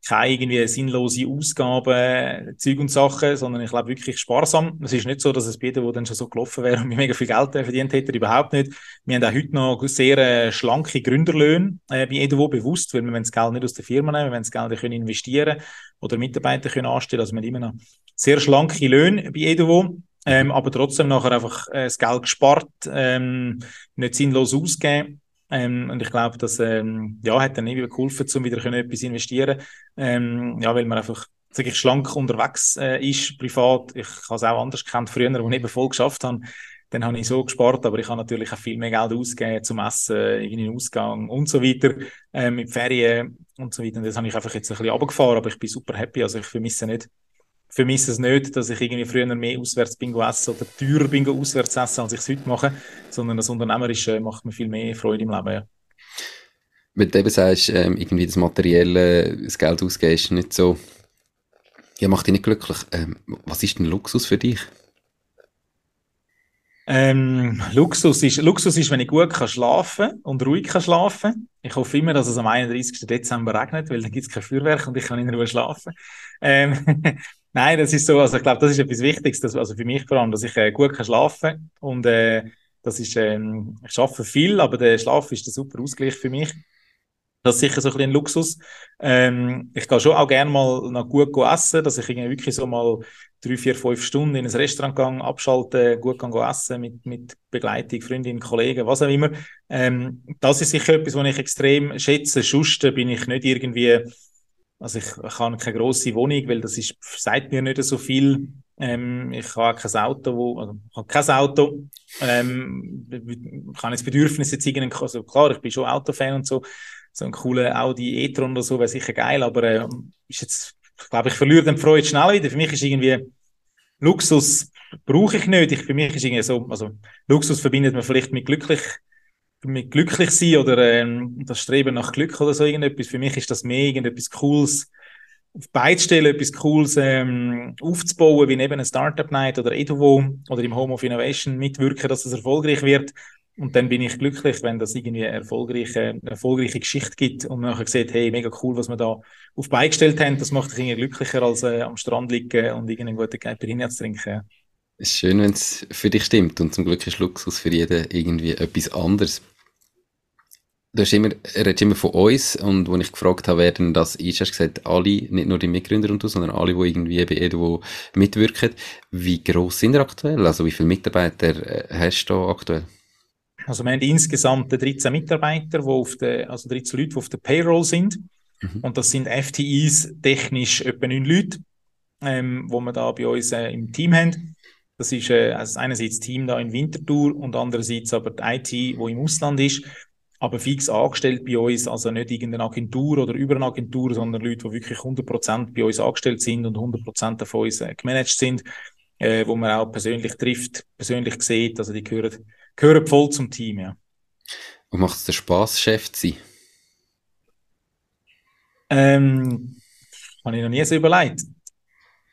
keine irgendwie sinnlose Ausgaben, Zeug und Sachen, sondern ich lebe wirklich sparsam. Es ist nicht so, dass es bei wo dann schon so gelaufen wäre und mega viel Geld verdient hätte, überhaupt nicht. Wir haben auch heute noch sehr äh, schlanke Gründerlöhne äh, bei Edewo bewusst, weil wir das Geld nicht aus der Firma nehmen, wir wollen das Geld können investieren oder Mitarbeiter können anstellen. Also wir haben immer noch sehr schlanke Löhne bei Edewo. Ähm, aber trotzdem nachher einfach äh, das Geld gespart, ähm, nicht sinnlos ausgeben ähm, und ich glaube, das ähm, ja, hat dann irgendwie geholfen, um wieder können etwas investieren ähm, Ja, weil man einfach sag ich, schlank unterwegs äh, ist, privat. Ich habe es auch anders gekannt früher, wo ich eben voll geschafft habe. Dann habe ich so gespart, aber ich habe natürlich auch viel mehr Geld ausgegeben zum Essen, irgendwie Ausgang und so weiter, äh, mit Ferien und so weiter. Und das habe ich einfach jetzt ein bisschen runtergefahren, aber ich bin super happy. Also ich vermisse nicht vermisse es nicht, dass ich irgendwie früher mehr auswärts bin essen oder teurer bin auswärts essen, als ich es heute mache, sondern das Unternehmerische macht mir viel mehr Freude im Leben. Ja. Wenn du eben sagst, ähm, irgendwie das Materielle, das Geld ausgehst, nicht so, ja, macht dich nicht glücklich. Ähm, was ist denn Luxus für dich? Ähm, Luxus ist, Luxus ist, wenn ich gut kann schlafen und ruhig kann schlafen. Ich hoffe immer, dass es am 31. Dezember regnet, weil dann gibt es kein Feuerwerk und ich kann in Ruhe schlafen. Ähm, (laughs) Nein, das ist so, also ich glaube, das ist etwas Wichtiges, dass, also für mich vor allem, dass ich äh, gut kann schlafen und äh, das ist, ähm, ich schaffe viel, aber der Schlaf ist der super Ausgleich für mich. Das ist sicher so ein bisschen ein Luxus. Ähm, ich kann schon auch gerne mal noch gut essen, dass ich irgendwie wirklich so mal drei, vier, fünf Stunden in ein Restaurant gehe, abschalte, gut kann essen mit, mit Begleitung, Freundinnen, Kollegen, was auch immer. Ähm, das ist sicher etwas, was ich extrem schätze. Sonst bin ich nicht irgendwie also ich, ich habe keine große Wohnung, weil das ist, sagt mir nicht so viel. Ähm, ich habe kein Auto, wo, also ich habe kein Auto. Ähm, ich habe das Bedürfnis jetzt also klar, ich bin schon Autofan und so, so ein cooler Audi e-tron oder so wäre sicher geil, aber äh, ist jetzt, glaube, ich verliere den Freude schnell wieder. Für mich ist irgendwie Luxus brauche ich nicht. Ich, für mich ist irgendwie so, also Luxus verbindet man vielleicht mit glücklich, mit glücklich sein oder ähm, das Streben nach Glück oder so irgendetwas. Für mich ist das mehr irgendetwas Cooles auf Beitstellen etwas Cooles ähm, aufzubauen, wie eben eine Startup Night oder Eduvo oder im Home of Innovation mitwirken, dass es erfolgreich wird. Und dann bin ich glücklich, wenn das irgendwie eine erfolgreiche, erfolgreiche Geschichte gibt und man nachher sieht, hey, mega cool, was wir da auf beigestellt haben. Das macht dich irgendwie glücklicher, als äh, am Strand liegen und irgendeinen guten Caipirinha zu trinken. Es ist schön, wenn es für dich stimmt und zum Glück ist Luxus für jeden irgendwie etwas anderes. Du hast immer, redest immer von uns und als ich gefragt habe, wer denn das ist, hast du gesagt, alle, nicht nur die Mitgründer und du, sondern alle, die irgendwie bei Edu mitwirken. Wie gross sind ihr aktuell? Also wie viele Mitarbeiter äh, hast du aktuell? Also wir haben insgesamt 13 Mitarbeiter, die auf der, also 13 Leute, die auf der Payroll sind. Mhm. Und das sind FTIs technisch etwa 9 Leute, ähm, wo wir da bei uns äh, im Team haben. Das ist äh, also einerseits das Team da in Winterthur und andererseits aber die IT, die im Ausland ist aber fix angestellt bei uns, also nicht irgendeine Agentur oder über eine Agentur, sondern Leute, die wirklich 100% bei uns angestellt sind und 100% von uns äh, gemanagt sind, äh, wo man auch persönlich trifft, persönlich sieht, also die gehören, gehören voll zum Team, ja. Und macht es dir Spaß, Chef zu sein? Ähm, habe ich noch nie so überlegt.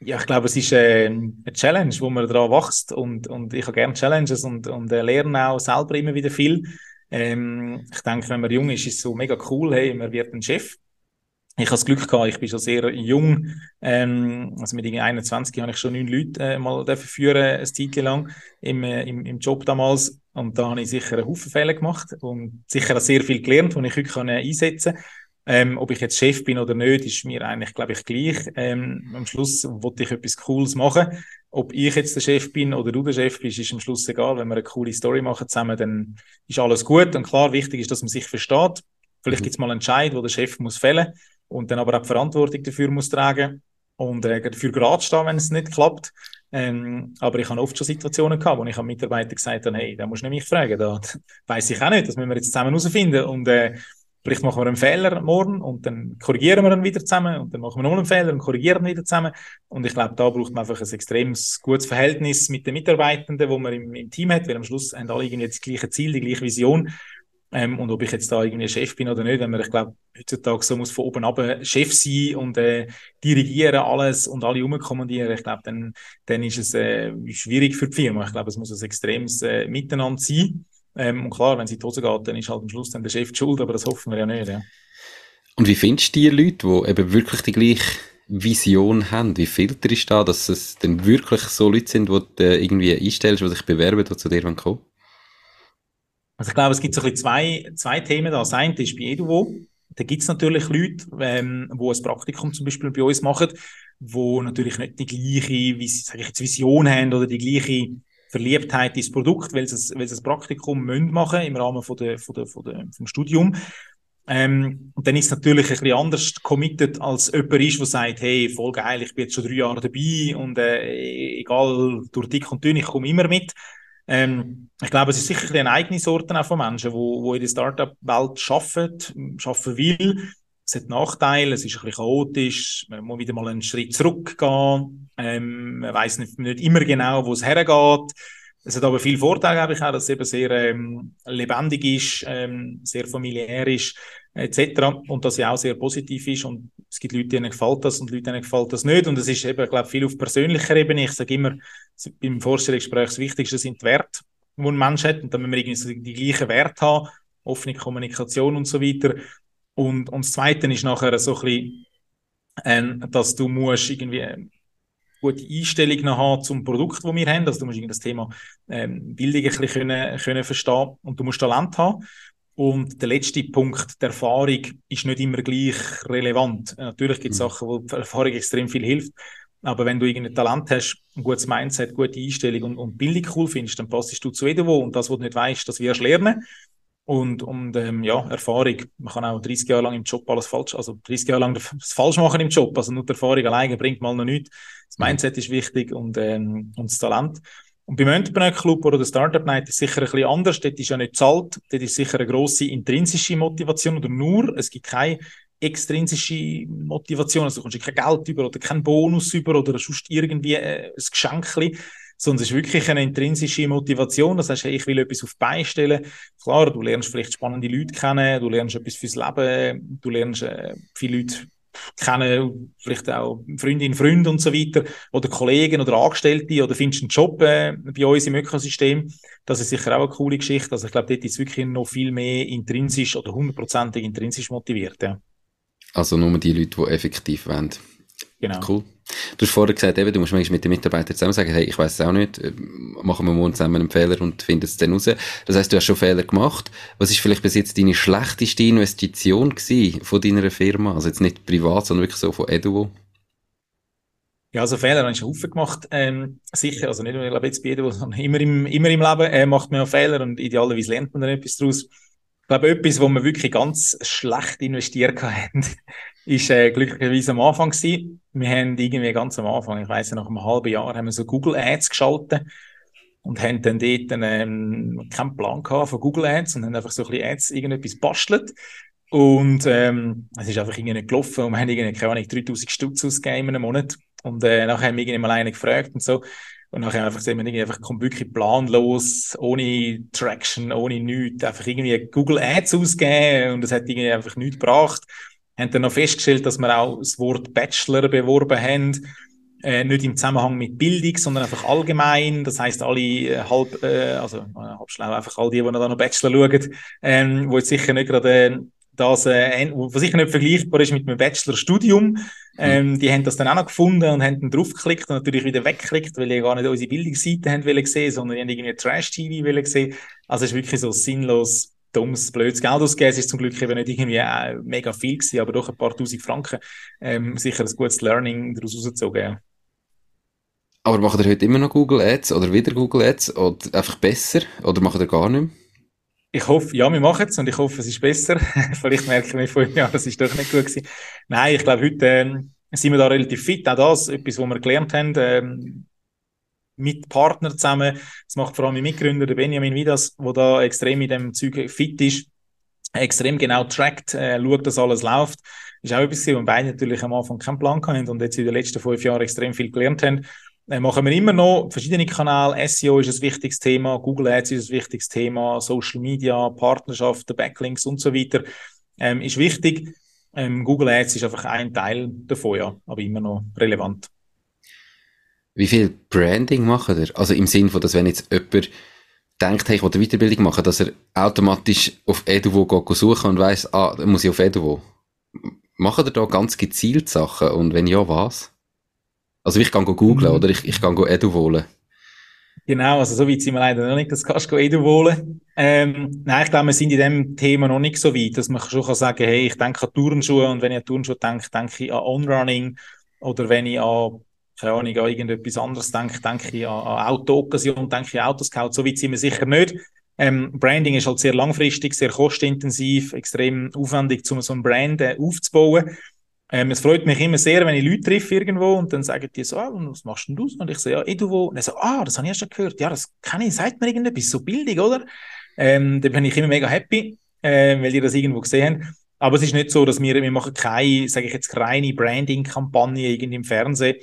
Ja, ich glaube, es ist äh, eine Challenge, wo man daran wächst und, und ich habe gerne Challenges und, und äh, lerne auch selber immer wieder viel. Ähm, ich denke, wenn man jung ist, ist es so mega cool, hey, man wird ein Chef. Ich habe das Glück gehabt, ich bin schon sehr jung, ähm, also mit 21 habe ich schon neun Leute äh, mal dürfen führen, eine Zeit lang im, äh, im, im Job damals. Und da habe ich sicher einen Haufen Fehler gemacht und sicher auch sehr viel gelernt, die ich heute kann, äh, einsetzen kann. Ähm, ob ich jetzt Chef bin oder nicht, ist mir eigentlich, glaube ich, gleich. Ähm, am Schluss wollte ich etwas Cooles machen. Ob ich jetzt der Chef bin oder du der Chef bist, ist am Schluss egal. Wenn wir eine coole Story machen zusammen, dann ist alles gut. Und klar, wichtig ist, dass man sich versteht. Vielleicht mhm. gibt es mal einen Entscheid, wo der Chef muss fällen und dann aber auch die Verantwortung dafür muss tragen und äh, dafür gerade stehen, wenn es nicht klappt. Ähm, aber ich habe oft schon Situationen gehabt, wo ich an Mitarbeiter gesagt habe, hey, da musst du nicht mich fragen, da weiß ich auch nicht, das müssen wir jetzt zusammen herausfinden. Und äh, Vielleicht machen wir einen Fehler morgen und dann korrigieren wir ihn wieder zusammen und dann machen wir nochmal einen Fehler und korrigieren ihn wieder zusammen. Und ich glaube, da braucht man einfach ein extrem gutes Verhältnis mit den Mitarbeitenden, wo man im, im Team hat, weil am Schluss haben alle irgendwie das gleiche Ziel, die gleiche Vision. Ähm, und ob ich jetzt da irgendwie Chef bin oder nicht, wenn man, ich glaube, heutzutage so muss von oben ab Chef sein und äh, dirigieren alles und alle umkommandieren, ich glaube, dann, dann ist es äh, schwierig für die Firma. Ich glaube, es muss ein extremes äh, Miteinander sein. Ähm, und klar, wenn es in die Hose geht, dann ist halt am Schluss dann der Chef die schuld, aber das hoffen wir ja nicht. Ja. Und wie findest du die Leute, die eben wirklich die gleiche Vision haben? Wie filterst du da, dass es dann wirklich so Leute sind, die du irgendwie einstellst, die sich bewerben, die zu dir kommen? Also ich glaube, es gibt so ein zwei, zwei Themen da. Das eine ist bei Eduvo. Da gibt es natürlich Leute, ähm, die ein Praktikum zum Beispiel bei uns machen, die natürlich nicht die gleiche wie, sag ich jetzt, Vision haben oder die gleiche Verliebtheit ins Produkt, weil sie, weil sie das Praktikum müssen machen im Rahmen von der, von der, von der, vom Studium. Ähm, und dann ist es natürlich ein bisschen anders committed, als jemand ist, der sagt, hey, voll geil, ich bin jetzt schon drei Jahre dabei und äh, egal, durch dick und dünn, ich komme immer mit. Ähm, ich glaube, es ist sicher ein eine eigene Sorte auch von Menschen, wo, wo in der Startup-Welt arbeiten, arbeiten will, es hat Nachteile, es ist ein bisschen chaotisch, man muss wieder mal einen Schritt zurückgehen, ähm, man weiß nicht, nicht immer genau, wo es hergeht. Es hat aber viel Vorteile, glaube ich, auch, dass es eben sehr ähm, lebendig ist, ähm, sehr familiär ist, etc. Und dass ja auch sehr positiv ist. Und es gibt Leute, denen gefällt das und Leute, denen gefällt das nicht. Und es ist eben, glaube ich, viel auf persönlicher Ebene. Ich sage immer, beim Vorstellungsgespräch das Wichtigste sind die Werte, die ein Mensch hat. Und dann müssen wir irgendwie die gleichen Werte haben, offene Kommunikation und so weiter. Und, und das Zweite ist nachher so ein bisschen, ähm, dass du musst irgendwie eine gute Einstellung noch haben zum Produkt, das wir haben. Also du musst das Thema ähm, Bildung ein bisschen können, können verstehen und du musst Talent haben. Und der letzte Punkt, der Erfahrung, ist nicht immer gleich relevant. Äh, natürlich gibt es mhm. Sachen, wo die Erfahrung extrem viel hilft. Aber wenn du irgendein Talent hast, ein gutes Mindset, gute Einstellung und, und Bildung cool findest, dann passest du zu Edevo und das, was du nicht weißt, das wirst du lernen. Und, und ähm, ja, Erfahrung. Man kann auch 30 Jahre lang im Job alles falsch, also 30 Jahre lang (laughs) das falsch machen im Job. Also nur die Erfahrung alleine bringt mal noch nichts. Das Mindset ist wichtig und, ähm, und das Talent. Und beim Entrepreneur Club oder der Startup Night ist sicher ein bisschen anders. Dort ist ja nicht zahlt. Dort ist sicher eine grosse intrinsische Motivation oder nur. Es gibt keine extrinsische Motivation. Also du kommst kein Geld über oder keinen Bonus über oder sonst irgendwie äh, ein Geschenk sondern es ist wirklich eine intrinsische Motivation. Das heißt, hey, ich will etwas auf beistellen. Klar, du lernst vielleicht spannende Leute kennen, du lernst etwas fürs Leben, du lernst äh, viele Leute kennen, vielleicht auch Freundinnen, Freunde und so weiter, oder Kollegen oder Angestellte, oder findest einen Job äh, bei uns im Ökosystem. Das ist sicher auch eine coole Geschichte. Also ich glaube, dort ist wirklich noch viel mehr intrinsisch oder hundertprozentig intrinsisch motiviert. Ja. Also nur die Leute, die effektiv wollen. Genau. Cool. Du hast vorher gesagt, eben, du musst manchmal mit den Mitarbeitern zusammen sagen, hey, ich weiß es auch nicht, äh, machen wir morgen zusammen einen Fehler und finden es dann raus. Das heißt, du hast schon Fehler gemacht. Was ist vielleicht bis jetzt deine schlechteste Investition gewesen von deiner Firma? Also jetzt nicht privat, sondern wirklich so von Eduo? Ja, also Fehler habe ich schon Haufen gemacht. Ähm, sicher, also nicht nur, ich glaube, jetzt bei Eduo, sondern immer im, immer im Leben äh, macht man ja Fehler und idealerweise lernt man dann etwas daraus. Ich glaube, etwas, wo wir wirklich ganz schlecht investiert (laughs) haben, ist äh, glücklicherweise am Anfang gewesen. Wir haben irgendwie ganz am Anfang, ich weiss nach einem halben Jahr, haben wir so Google Ads geschaltet und haben dann dort ähm, keinen Plan gehabt von Google Ads und haben einfach so ein bisschen Ads irgendetwas bastelt. Und ähm, es ist einfach irgendwie nicht gelaufen und wir haben irgendwie, keine Ahnung, 3000 Stutz ausgegeben in einem Monat. Und äh, nachher haben wir irgendwie mal einen gefragt und so. Und nachher einfach gesehen, wir irgendwie einfach kommt wirklich planlos, ohne Traction, ohne nichts, einfach irgendwie Google Ads ausgeben und das hat irgendwie einfach nichts gebracht haben dann noch festgestellt, dass wir auch das Wort Bachelor beworben haben. Äh, nicht im Zusammenhang mit Bildung, sondern einfach allgemein. Das heißt, alle äh, halb, äh, also äh, halb schlau, einfach all die, die noch Bachelor schauen, ähm, wo jetzt sicher nicht gerade äh, das, äh, was sicher nicht vergleichbar ist mit einem Bachelorstudium. Ähm, mhm. Die haben das dann auch noch gefunden und haben dann draufgeklickt und natürlich wieder weggeklickt, weil die gar nicht unsere Bildungsseite haben wollen sehen, sondern die haben irgendwie Trash-TV wollen sehen. Also es ist wirklich so sinnlos dummes, blödes Geld ausgeben. Es ist zum Glück eben nicht irgendwie äh, mega viel gewesen, aber doch ein paar tausend Franken. Ähm, sicher ein gutes Learning daraus rausgezogen. Ja. Aber macht ihr heute immer noch Google Ads oder wieder Google Ads oder einfach besser oder macht ihr gar nicht mehr? Ich hoffe, ja, wir machen es und ich hoffe, es ist besser. (laughs) Vielleicht merken wir fünf Jahre, es ist doch nicht gut gewesen. Nein, ich glaube, heute ähm, sind wir da relativ fit. Auch das, etwas, was wir gelernt haben. Ähm, mit Partnern zusammen. Das macht vor allem mein Mitgründer, der Benjamin Vidas, der da extrem in dem Zeug fit ist, extrem genau trackt, äh, schaut, dass alles läuft. Ist auch etwas, wo beide natürlich am Anfang keinen Plan hatten und jetzt in den letzten fünf Jahren extrem viel gelernt haben. Äh, machen wir immer noch verschiedene Kanäle. SEO ist ein wichtiges Thema, Google Ads ist ein wichtiges Thema, Social Media, Partnerschaften, Backlinks und so weiter. Ähm, ist wichtig. Ähm, Google Ads ist einfach ein Teil davon, ja, aber immer noch relevant. Wie viel Branding machen ihr? Also im Sinn von, dass wenn jetzt jemand denkt, hey, ich will eine Weiterbildung machen, dass er automatisch auf Eduvo geht suchen und weiss, ah, dann muss ich auf Eduvo. Machen ihr da ganz gezielt Sachen? Und wenn ja, was? Also ich kann googlen, mhm. oder ich, ich kann Eduvo holen. Genau, also so weit sind wir leider noch nicht, das kannst du Edu holen. Ähm, nein, ich glaube, wir sind in dem Thema noch nicht so weit, dass man schon kann sagen, hey, ich denke an Turnschuhe und wenn ich an Turnschuhe denke, denke ich an On-Running oder wenn ich an keine Ahnung, an irgendetwas anderes denke, denke ich an, an Auto-Occasion, denke ich an Autoscout, so weit sind wir sicher nicht. Ähm, Branding ist halt sehr langfristig, sehr kostenintensiv, extrem aufwendig, um so ein Brand äh, aufzubauen. Ähm, es freut mich immer sehr, wenn ich Leute treffe irgendwo und dann sagen die so, ah, was machst denn du? Und ich so, ja, Eduwo. Und er so, ah, das habe ich ja schon gehört. Ja, das kann ich, sagt mir irgendetwas, so billig, oder? Ähm, da bin ich immer mega happy, äh, weil die das irgendwo gesehen haben. Aber es ist nicht so, dass wir, wir machen keine, sage ich jetzt, reine Branding-Kampagne irgendwie im Fernsehen,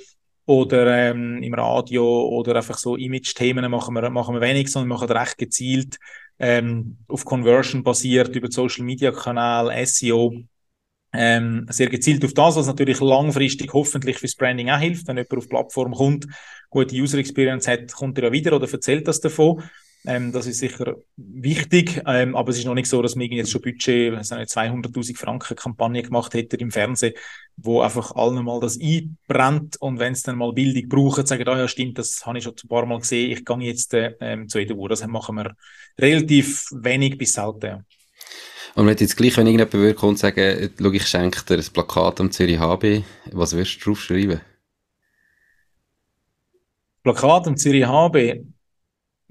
oder ähm, im Radio oder einfach so Image-Themen machen wir, machen wir wenig, sondern machen recht gezielt ähm, auf Conversion basiert über Social-Media-Kanal, SEO, ähm, sehr gezielt auf das, was natürlich langfristig hoffentlich fürs Branding auch hilft. Wenn jemand auf die Plattform kommt, gute User Experience hat, kommt er ja wieder oder erzählt das davon. Ähm, das ist sicher wichtig, ähm, aber es ist noch nicht so, dass wir jetzt schon Budget, also eine 200.000 Franken Kampagne gemacht hätte im Fernsehen, wo einfach allen mal das einbrennt und wenn es dann mal Bildung braucht, sagen, ah ja stimmt, das habe ich schon ein paar Mal gesehen, ich gehe jetzt äh, ähm, zu Edu. Das machen wir relativ wenig bis selten. Und wenn jetzt gleich, wenn irgendjemand würde kommen und sagen, schau, ich schenke dir ein Plakat am Zürich HB, was wirst du drauf schreiben? Plakat am Zürich HB?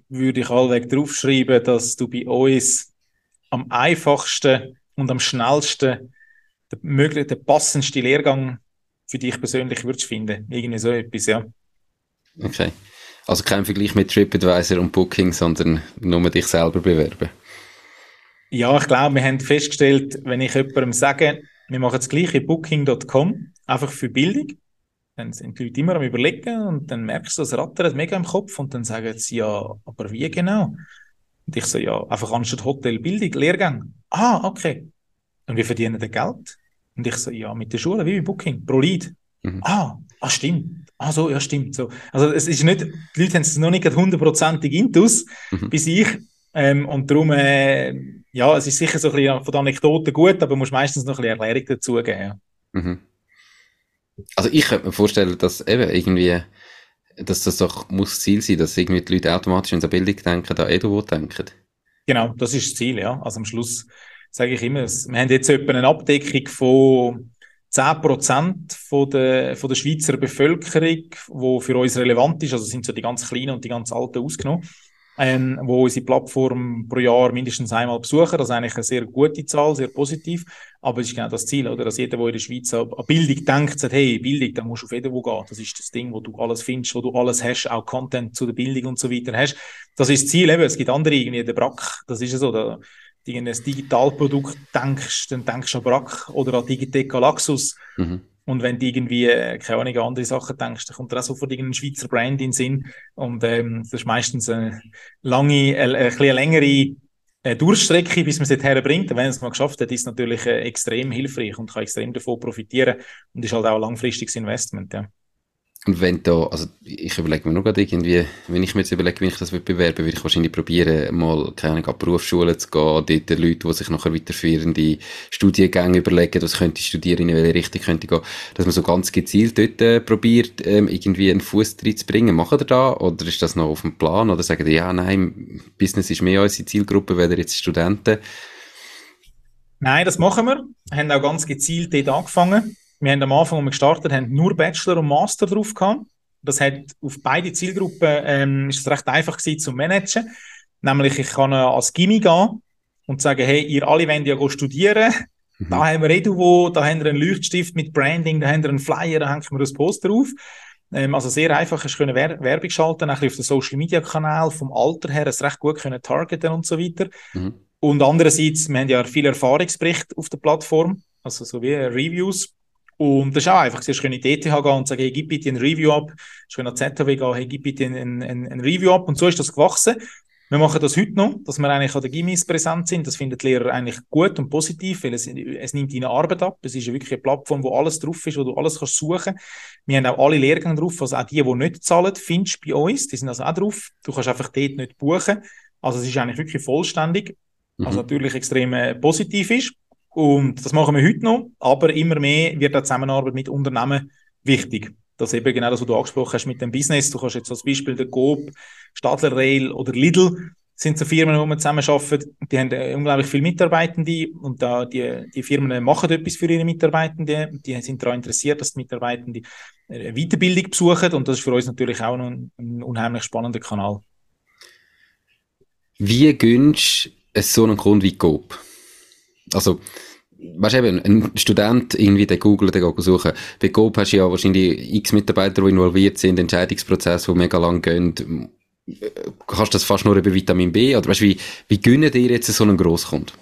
Würde ich allweg draufschreiben, dass du bei uns am einfachsten und am schnellsten der, möglich, der passendste Lehrgang für dich persönlich würdest finden. Irgendwie so etwas, ja. Okay. Also kein Vergleich mit TripAdvisor und Booking, sondern nur dich selber bewerben. Ja, ich glaube, wir haben festgestellt, wenn ich jemandem sage, wir machen das gleiche Booking.com, einfach für Bildung, dann sind die Leute immer am überlegen und dann merkst du, das rattert mega im Kopf und dann sagen sie, ja, aber wie genau? Und ich so, ja, einfach anstatt Hotel Bildung, Lehrgang. Ah, okay. Und wir verdienen das Geld. Und ich so, ja, mit der Schule, wie bei Booking, pro Lead. Mhm. Ah, ah, stimmt. Ah, so, ja, stimmt. So. Also, es ist nicht, die Leute haben es noch nicht hundertprozentig intus, mhm. bis ich. Ähm, und darum, äh, ja, es ist sicher so ein bisschen von der Anekdote gut, aber man muss meistens noch ein bisschen Erklärung dazugeben. Ja. Mhm. Also ich könnte mir vorstellen, dass eben irgendwie, dass das doch muss Ziel sein, dass irgendwie die Leute automatisch in so Bildung denken, da Edu denken. Genau, das ist das Ziel, ja. Also am Schluss sage ich immer, wir haben jetzt etwa eine Abdeckung von 10% von der, von der Schweizer Bevölkerung, wo für uns relevant ist, also sind so die ganz kleinen und die ganz alten ausgenommen ähm, wo unsere Plattform pro Jahr mindestens einmal besuchen. Das ist eigentlich eine sehr gute Zahl, sehr positiv. Aber es ist genau das Ziel, oder? Dass jeder, der in der Schweiz an Bildung denkt, sagt, hey, Bildung, da musst du auf jeden Fall gehen. Das ist das Ding, wo du alles findest, wo du alles hast, auch Content zu der Bildung und so weiter hast. Das ist das Ziel, eben. Es gibt andere, irgendwie der Brack, das ist ja so, da, du an ein Digitalprodukt denkst, dann denkst du an Brack oder an Digitec Galaxus. Mhm. Und wenn du irgendwie, äh, keine Ahnung, an andere Sachen denkst, dann kommt da auch sofort irgendein Schweizer Brand in den Sinn. Und ähm, das ist meistens eine lange, eine, eine, eine längere äh, Durchstrecke, bis man es dorthin bringt. Und wenn es mal geschafft hat, ist es natürlich äh, extrem hilfreich und kann extrem davon profitieren. Und ist halt auch ein langfristiges Investment, ja. Und wenn da, also ich überlege mir nur gerade irgendwie, wenn ich mir jetzt überlege, wie ich das bewerben würde ich wahrscheinlich probieren, mal, keine Ahnung, an Berufsschulen zu gehen, dort Leute, die sich nachher weiterführende Studiengänge überlegen, was könnte ich studieren, in welche Richtung könnte ich gehen, dass man so ganz gezielt dort äh, probiert, ähm, irgendwie einen Fuß zu bringen. Machen ihr da? Oder ist das noch auf dem Plan? Oder sagen die, ja, nein, Business ist mehr unsere Zielgruppe, weder jetzt Studenten? Nein, das machen wir. Wir haben auch ganz gezielt dort angefangen wir haben am Anfang, als wir gestartet haben, nur Bachelor und Master drauf gehabt. Das hat auf beide Zielgruppen ähm, ist es recht einfach gewesen zu managen. Nämlich, ich kann äh, als Gimmi gehen und sagen, hey, ihr alle wollt ja studieren. Mhm. Da haben wir Eduvo, da haben wir einen Leuchtstift mit Branding, da haben wir einen Flyer, da hängen wir ein Poster auf. Ähm, also sehr einfach, ich können Wer Werbung schalten, auf den Social Media Kanal, vom Alter her, es recht gut können targeten und so weiter. Mhm. Und andererseits, wir haben ja viel Erfahrungsbericht auf der Plattform, also so wie Reviews. Und das ist auch einfach, du können in die ETH gehen und sagen, hey, gib bitte ein Review ab. Du können an ZHW gehen, hey, gib bitte ein, ein, ein Review ab. Und so ist das gewachsen. Wir machen das heute noch, dass wir eigentlich an der Gimmis präsent sind. Das finden die Lehrer eigentlich gut und positiv, weil es, es nimmt ihnen Arbeit ab. Es ist wirklich eine Plattform, wo alles drauf ist, wo du alles kannst suchen. Wir haben auch alle Lehrgänge drauf, also auch die, die nicht zahlen, findest du bei uns. Die sind also auch drauf. Du kannst einfach dort nicht buchen. Also es ist eigentlich wirklich vollständig, was mhm. natürlich extrem äh, positiv ist. Und das machen wir heute noch, aber immer mehr wird die Zusammenarbeit mit Unternehmen wichtig. Das eben genau das, was du angesprochen hast mit dem Business. Du kannst jetzt als Beispiel der Coop, Stadler Rail oder Lidl sind so Firmen, wo wir zusammenarbeiten. Die haben äh, unglaublich viele Mitarbeitende und da die, die Firmen machen etwas für ihre Mitarbeitenden. Die sind daran interessiert, dass die Mitarbeitenden eine Weiterbildung besuchen und das ist für uns natürlich auch ein, ein unheimlich spannender Kanal. Wie gönnst du so einen Kunden wie Coop? Also, weißt du eben, ein Student irgendwie den Google, den suchen. Bei Coop hast du ja wahrscheinlich x Mitarbeiter, die involviert sind, Entscheidungsprozess, die mega lang gehen. Kannst du das fast nur über Vitamin B? Oder weißt du, wie, wie gönnen dir jetzt so einen Grosskund?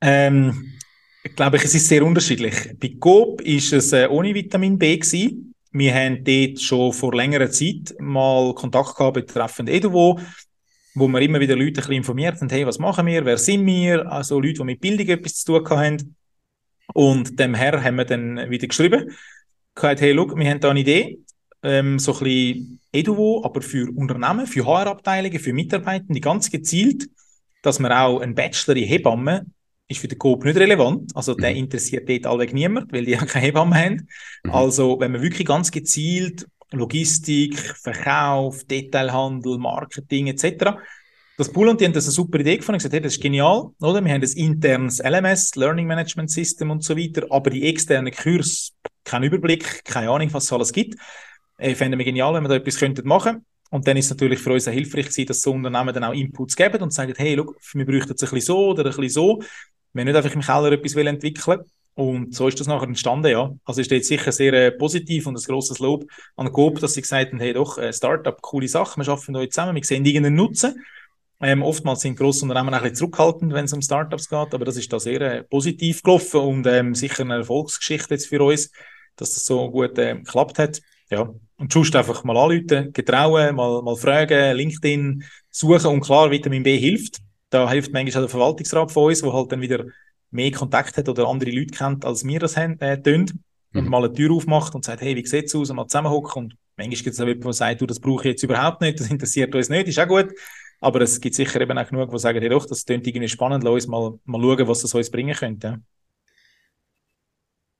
Ähm, ich glaube, es ist sehr unterschiedlich. Bei Coop ist es äh, ohne Vitamin B gewesen. Wir haben dort schon vor längerer Zeit mal Kontakt gehabt betreffend Eduvo wo wir immer wieder Leute ein bisschen informiert haben, hey, was machen wir, wer sind wir, also Leute, die mit Bildung etwas zu tun haben. Und dem Herr haben wir dann wieder geschrieben, gesagt, hey, look, wir haben da eine Idee, ähm, so ein bisschen Eduvo, aber für Unternehmen, für HR-Abteilungen, für Mitarbeitende, ganz gezielt, dass wir auch einen Bachelor in Hebamme ist für den Coop nicht relevant. Also der mhm. interessiert dort allweg niemand, weil die ja keine Hebamme haben. Mhm. Also wenn wir wirklich ganz gezielt Logistik, Verkauf, Detailhandel, Marketing etc. Das Pool und die haben das eine super Idee gefunden, gesagt, hey, das ist genial, oder? Wir haben das internes LMS, Learning Management System und so weiter, aber die externen Kurs, kein Überblick, keine Ahnung, was es alles gibt. Äh, fänden wir genial, wenn wir da etwas könnten machen. Und dann ist es natürlich für uns auch hilfreich gewesen, dass so Unternehmen dann auch Inputs geben und sagen, hey, look, wir bräuchten es ein bisschen so oder ein bisschen so. Wir nicht einfach im Keller etwas entwickeln Und so ist das nachher entstanden, ja. Also ist jetzt sicher sehr äh, positiv und ein grosses Lob an Coop, dass sie gesagt haben, hey doch, äh, Startup, coole Sache, wir arbeiten euch zusammen, wir sehen irgendeinen Nutzen. Ähm, oftmals sind grosse Unternehmen ein bisschen zurückhaltend, wenn es um Startups geht, aber das ist da sehr äh, positiv gelaufen und ähm, sicher eine Erfolgsgeschichte jetzt für uns, dass das so gut äh, geklappt hat. Ja, und sonst einfach mal anrufen, getrauen, mal, mal fragen, LinkedIn suchen und klar, Vitamin B hilft. Da hilft manchmal auch der Verwaltungsrat von uns, wo halt dann wieder mehr Kontakt hat oder andere Leute kennt, als wir das haben, äh, tun. Und mhm. mal eine Tür aufmacht und sagt, hey, wie sieht's aus? Und mal zusammenhocken. Und manchmal gibt es auch jemanden, der sagt, du, das brauche ich jetzt überhaupt nicht, das interessiert uns nicht, ist auch gut. Aber es gibt sicher eben auch genug, die sagen, hey doch, das klingt irgendwie spannend, lass uns mal, mal schauen, was das uns bringen könnte.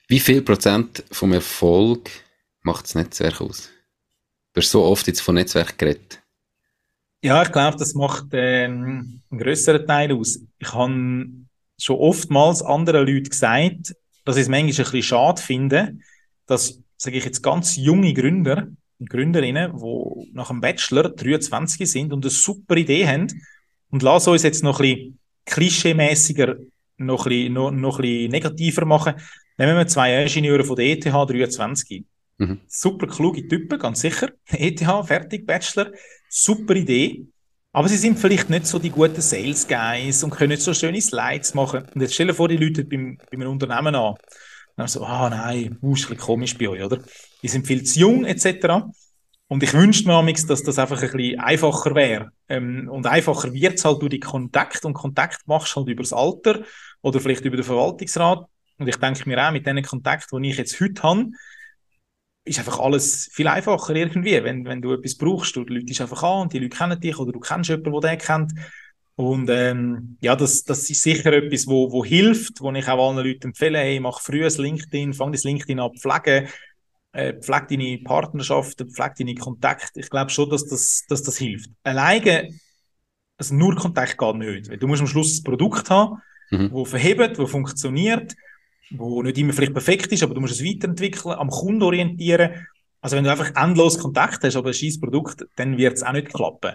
Wie viel Prozent vom Erfolg macht das Netzwerk aus? Du hast so oft jetzt von Netzwerk geredet. Ja, ich glaube, das macht ähm, einen größeren Teil aus. Ich habe schon oftmals anderen Leuten gesagt, dass ich es manchmal ein bisschen schade finde, dass, sage ich jetzt, ganz junge Gründer und Gründerinnen, die nach dem Bachelor 23 sind und eine super Idee haben und lass uns jetzt noch ein bisschen klischeemäßiger, noch ein bisschen, noch, noch ein bisschen negativer machen. Nehmen wir zwei Ingenieure von der ETH 23. Mhm. Super kluge Typen, ganz sicher. (laughs) ETH, fertig, Bachelor, super Idee. Aber sie sind vielleicht nicht so die guten Sales Guys und können nicht so schöne Slides machen. Und jetzt stellen vor, die Leute beim, bei einem Unternehmen an. Und dann so, ah nein, uh, ist ein bisschen komisch bei euch, oder? Die sind viel zu jung, etc. Und ich wünschte mir amigs, dass das einfach ein bisschen einfacher wäre. Ähm, und einfacher wird es halt durch die Kontakt und Kontakt machst halt über das Alter oder vielleicht über den Verwaltungsrat. Und ich denke mir auch, mit diesen Kontakten, die ich jetzt heute habe, ist einfach alles viel einfacher irgendwie. Wenn, wenn du etwas brauchst, du Leute einfach an und die Leute kennen dich oder du kennst jemanden, der den kennt. Und ähm, ja, das, das ist sicher etwas, wo, wo hilft, wo ich auch allen Leuten empfehle, hey, mach früh ein LinkedIn, fang das LinkedIn ab, pflege, äh, pflege deine Partnerschaften, pflege deine Kontakte. Ich glaube schon, dass das, dass das hilft. Alleine, also nur Kontakt geht nicht. Du musst am Schluss ein Produkt haben, mhm. wo verhebt, wo funktioniert wo nicht immer vielleicht perfekt ist, aber du musst es weiterentwickeln, am Kunden orientieren. Also wenn du einfach endlos Kontakt hast, aber ein scheiß Produkt, dann wird es auch nicht klappen.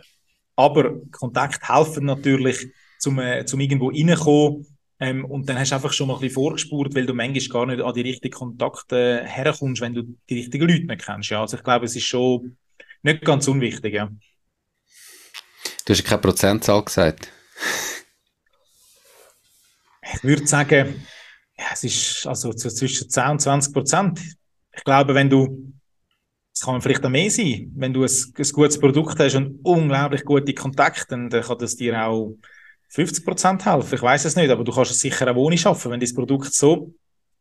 Aber Kontakt helfen natürlich, zum, äh, zum irgendwo reinkommen. Ähm, und dann hast du einfach schon mal ein bisschen vorgespurt, weil du manchmal gar nicht an die richtigen Kontakte herkommst, wenn du die richtigen Leute nicht kennst. Ja, also ich glaube, es ist schon nicht ganz unwichtig. Ja. Du hast keine Prozentzahl gesagt. Ich würde sagen, ja, es ist also zwischen 10 und 20 Prozent. Ich glaube, wenn du, es kann vielleicht auch mehr sein, wenn du ein, ein gutes Produkt hast und unglaublich gute Kontakte, dann, kann das dir auch 50 Prozent helfen. Ich weiß es nicht, aber du kannst es sicher auch ohne schaffen, wenn das Produkt so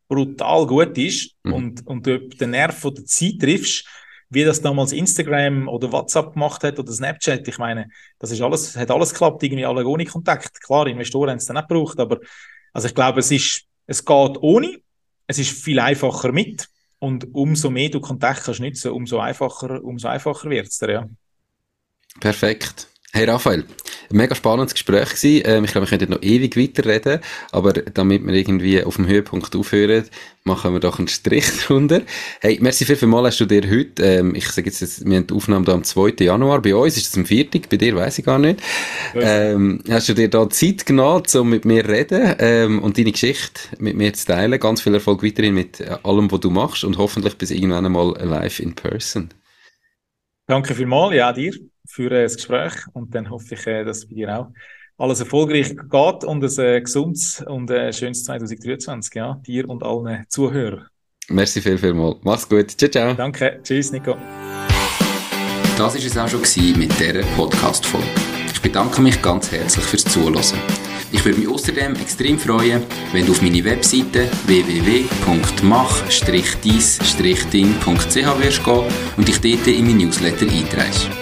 brutal gut ist mhm. und, und du den Nerv von der Zeit triffst, wie das damals Instagram oder WhatsApp gemacht hat oder Snapchat. Ich meine, das ist alles, hat alles geklappt, irgendwie alle ohne Kontakt. Klar, Investoren haben es dann nicht gebraucht, aber also ich glaube, es ist es geht ohne, es ist viel einfacher mit und umso mehr du Kontakt kannst nutzen, umso einfacher, umso einfacher wird es dir, ja. Perfekt. Hey Raphael, mega spannendes Gespräch gewesen. Ähm, ich glaube, wir könnten noch ewig weiterreden, aber damit wir irgendwie auf dem Höhepunkt aufhören, machen wir doch einen Strich (laughs) drunter. Hey, merci viel, viel mal hast du dir heute, ähm, ich sage jetzt, wir haben die Aufnahme da am 2. Januar, bei uns ist es am 4., bei dir weiß ich gar nicht. Ähm, hast du dir da Zeit genommen, um mit mir zu reden ähm, und deine Geschichte mit mir zu teilen. Ganz viel Erfolg weiterhin mit allem, was du machst und hoffentlich bis irgendwann einmal live in person. Danke vielmals, ja, dir für das Gespräch und dann hoffe ich, äh, dass bei dir auch alles erfolgreich geht und ein äh, gesundes und äh, schönes 2023, ja, dir und allen Zuhörern. Merci viel, viel mal. Mach's gut. Ciao, ciao. Danke. Tschüss, Nico. Das war es auch schon mit dieser Podcast-Folge. Ich bedanke mich ganz herzlich fürs Zuhören. Ich würde mich außerdem extrem freuen, wenn du auf meine Webseite www.mach-dies-ding.ch wirst gehen und dich dort in mein Newsletter einträgst.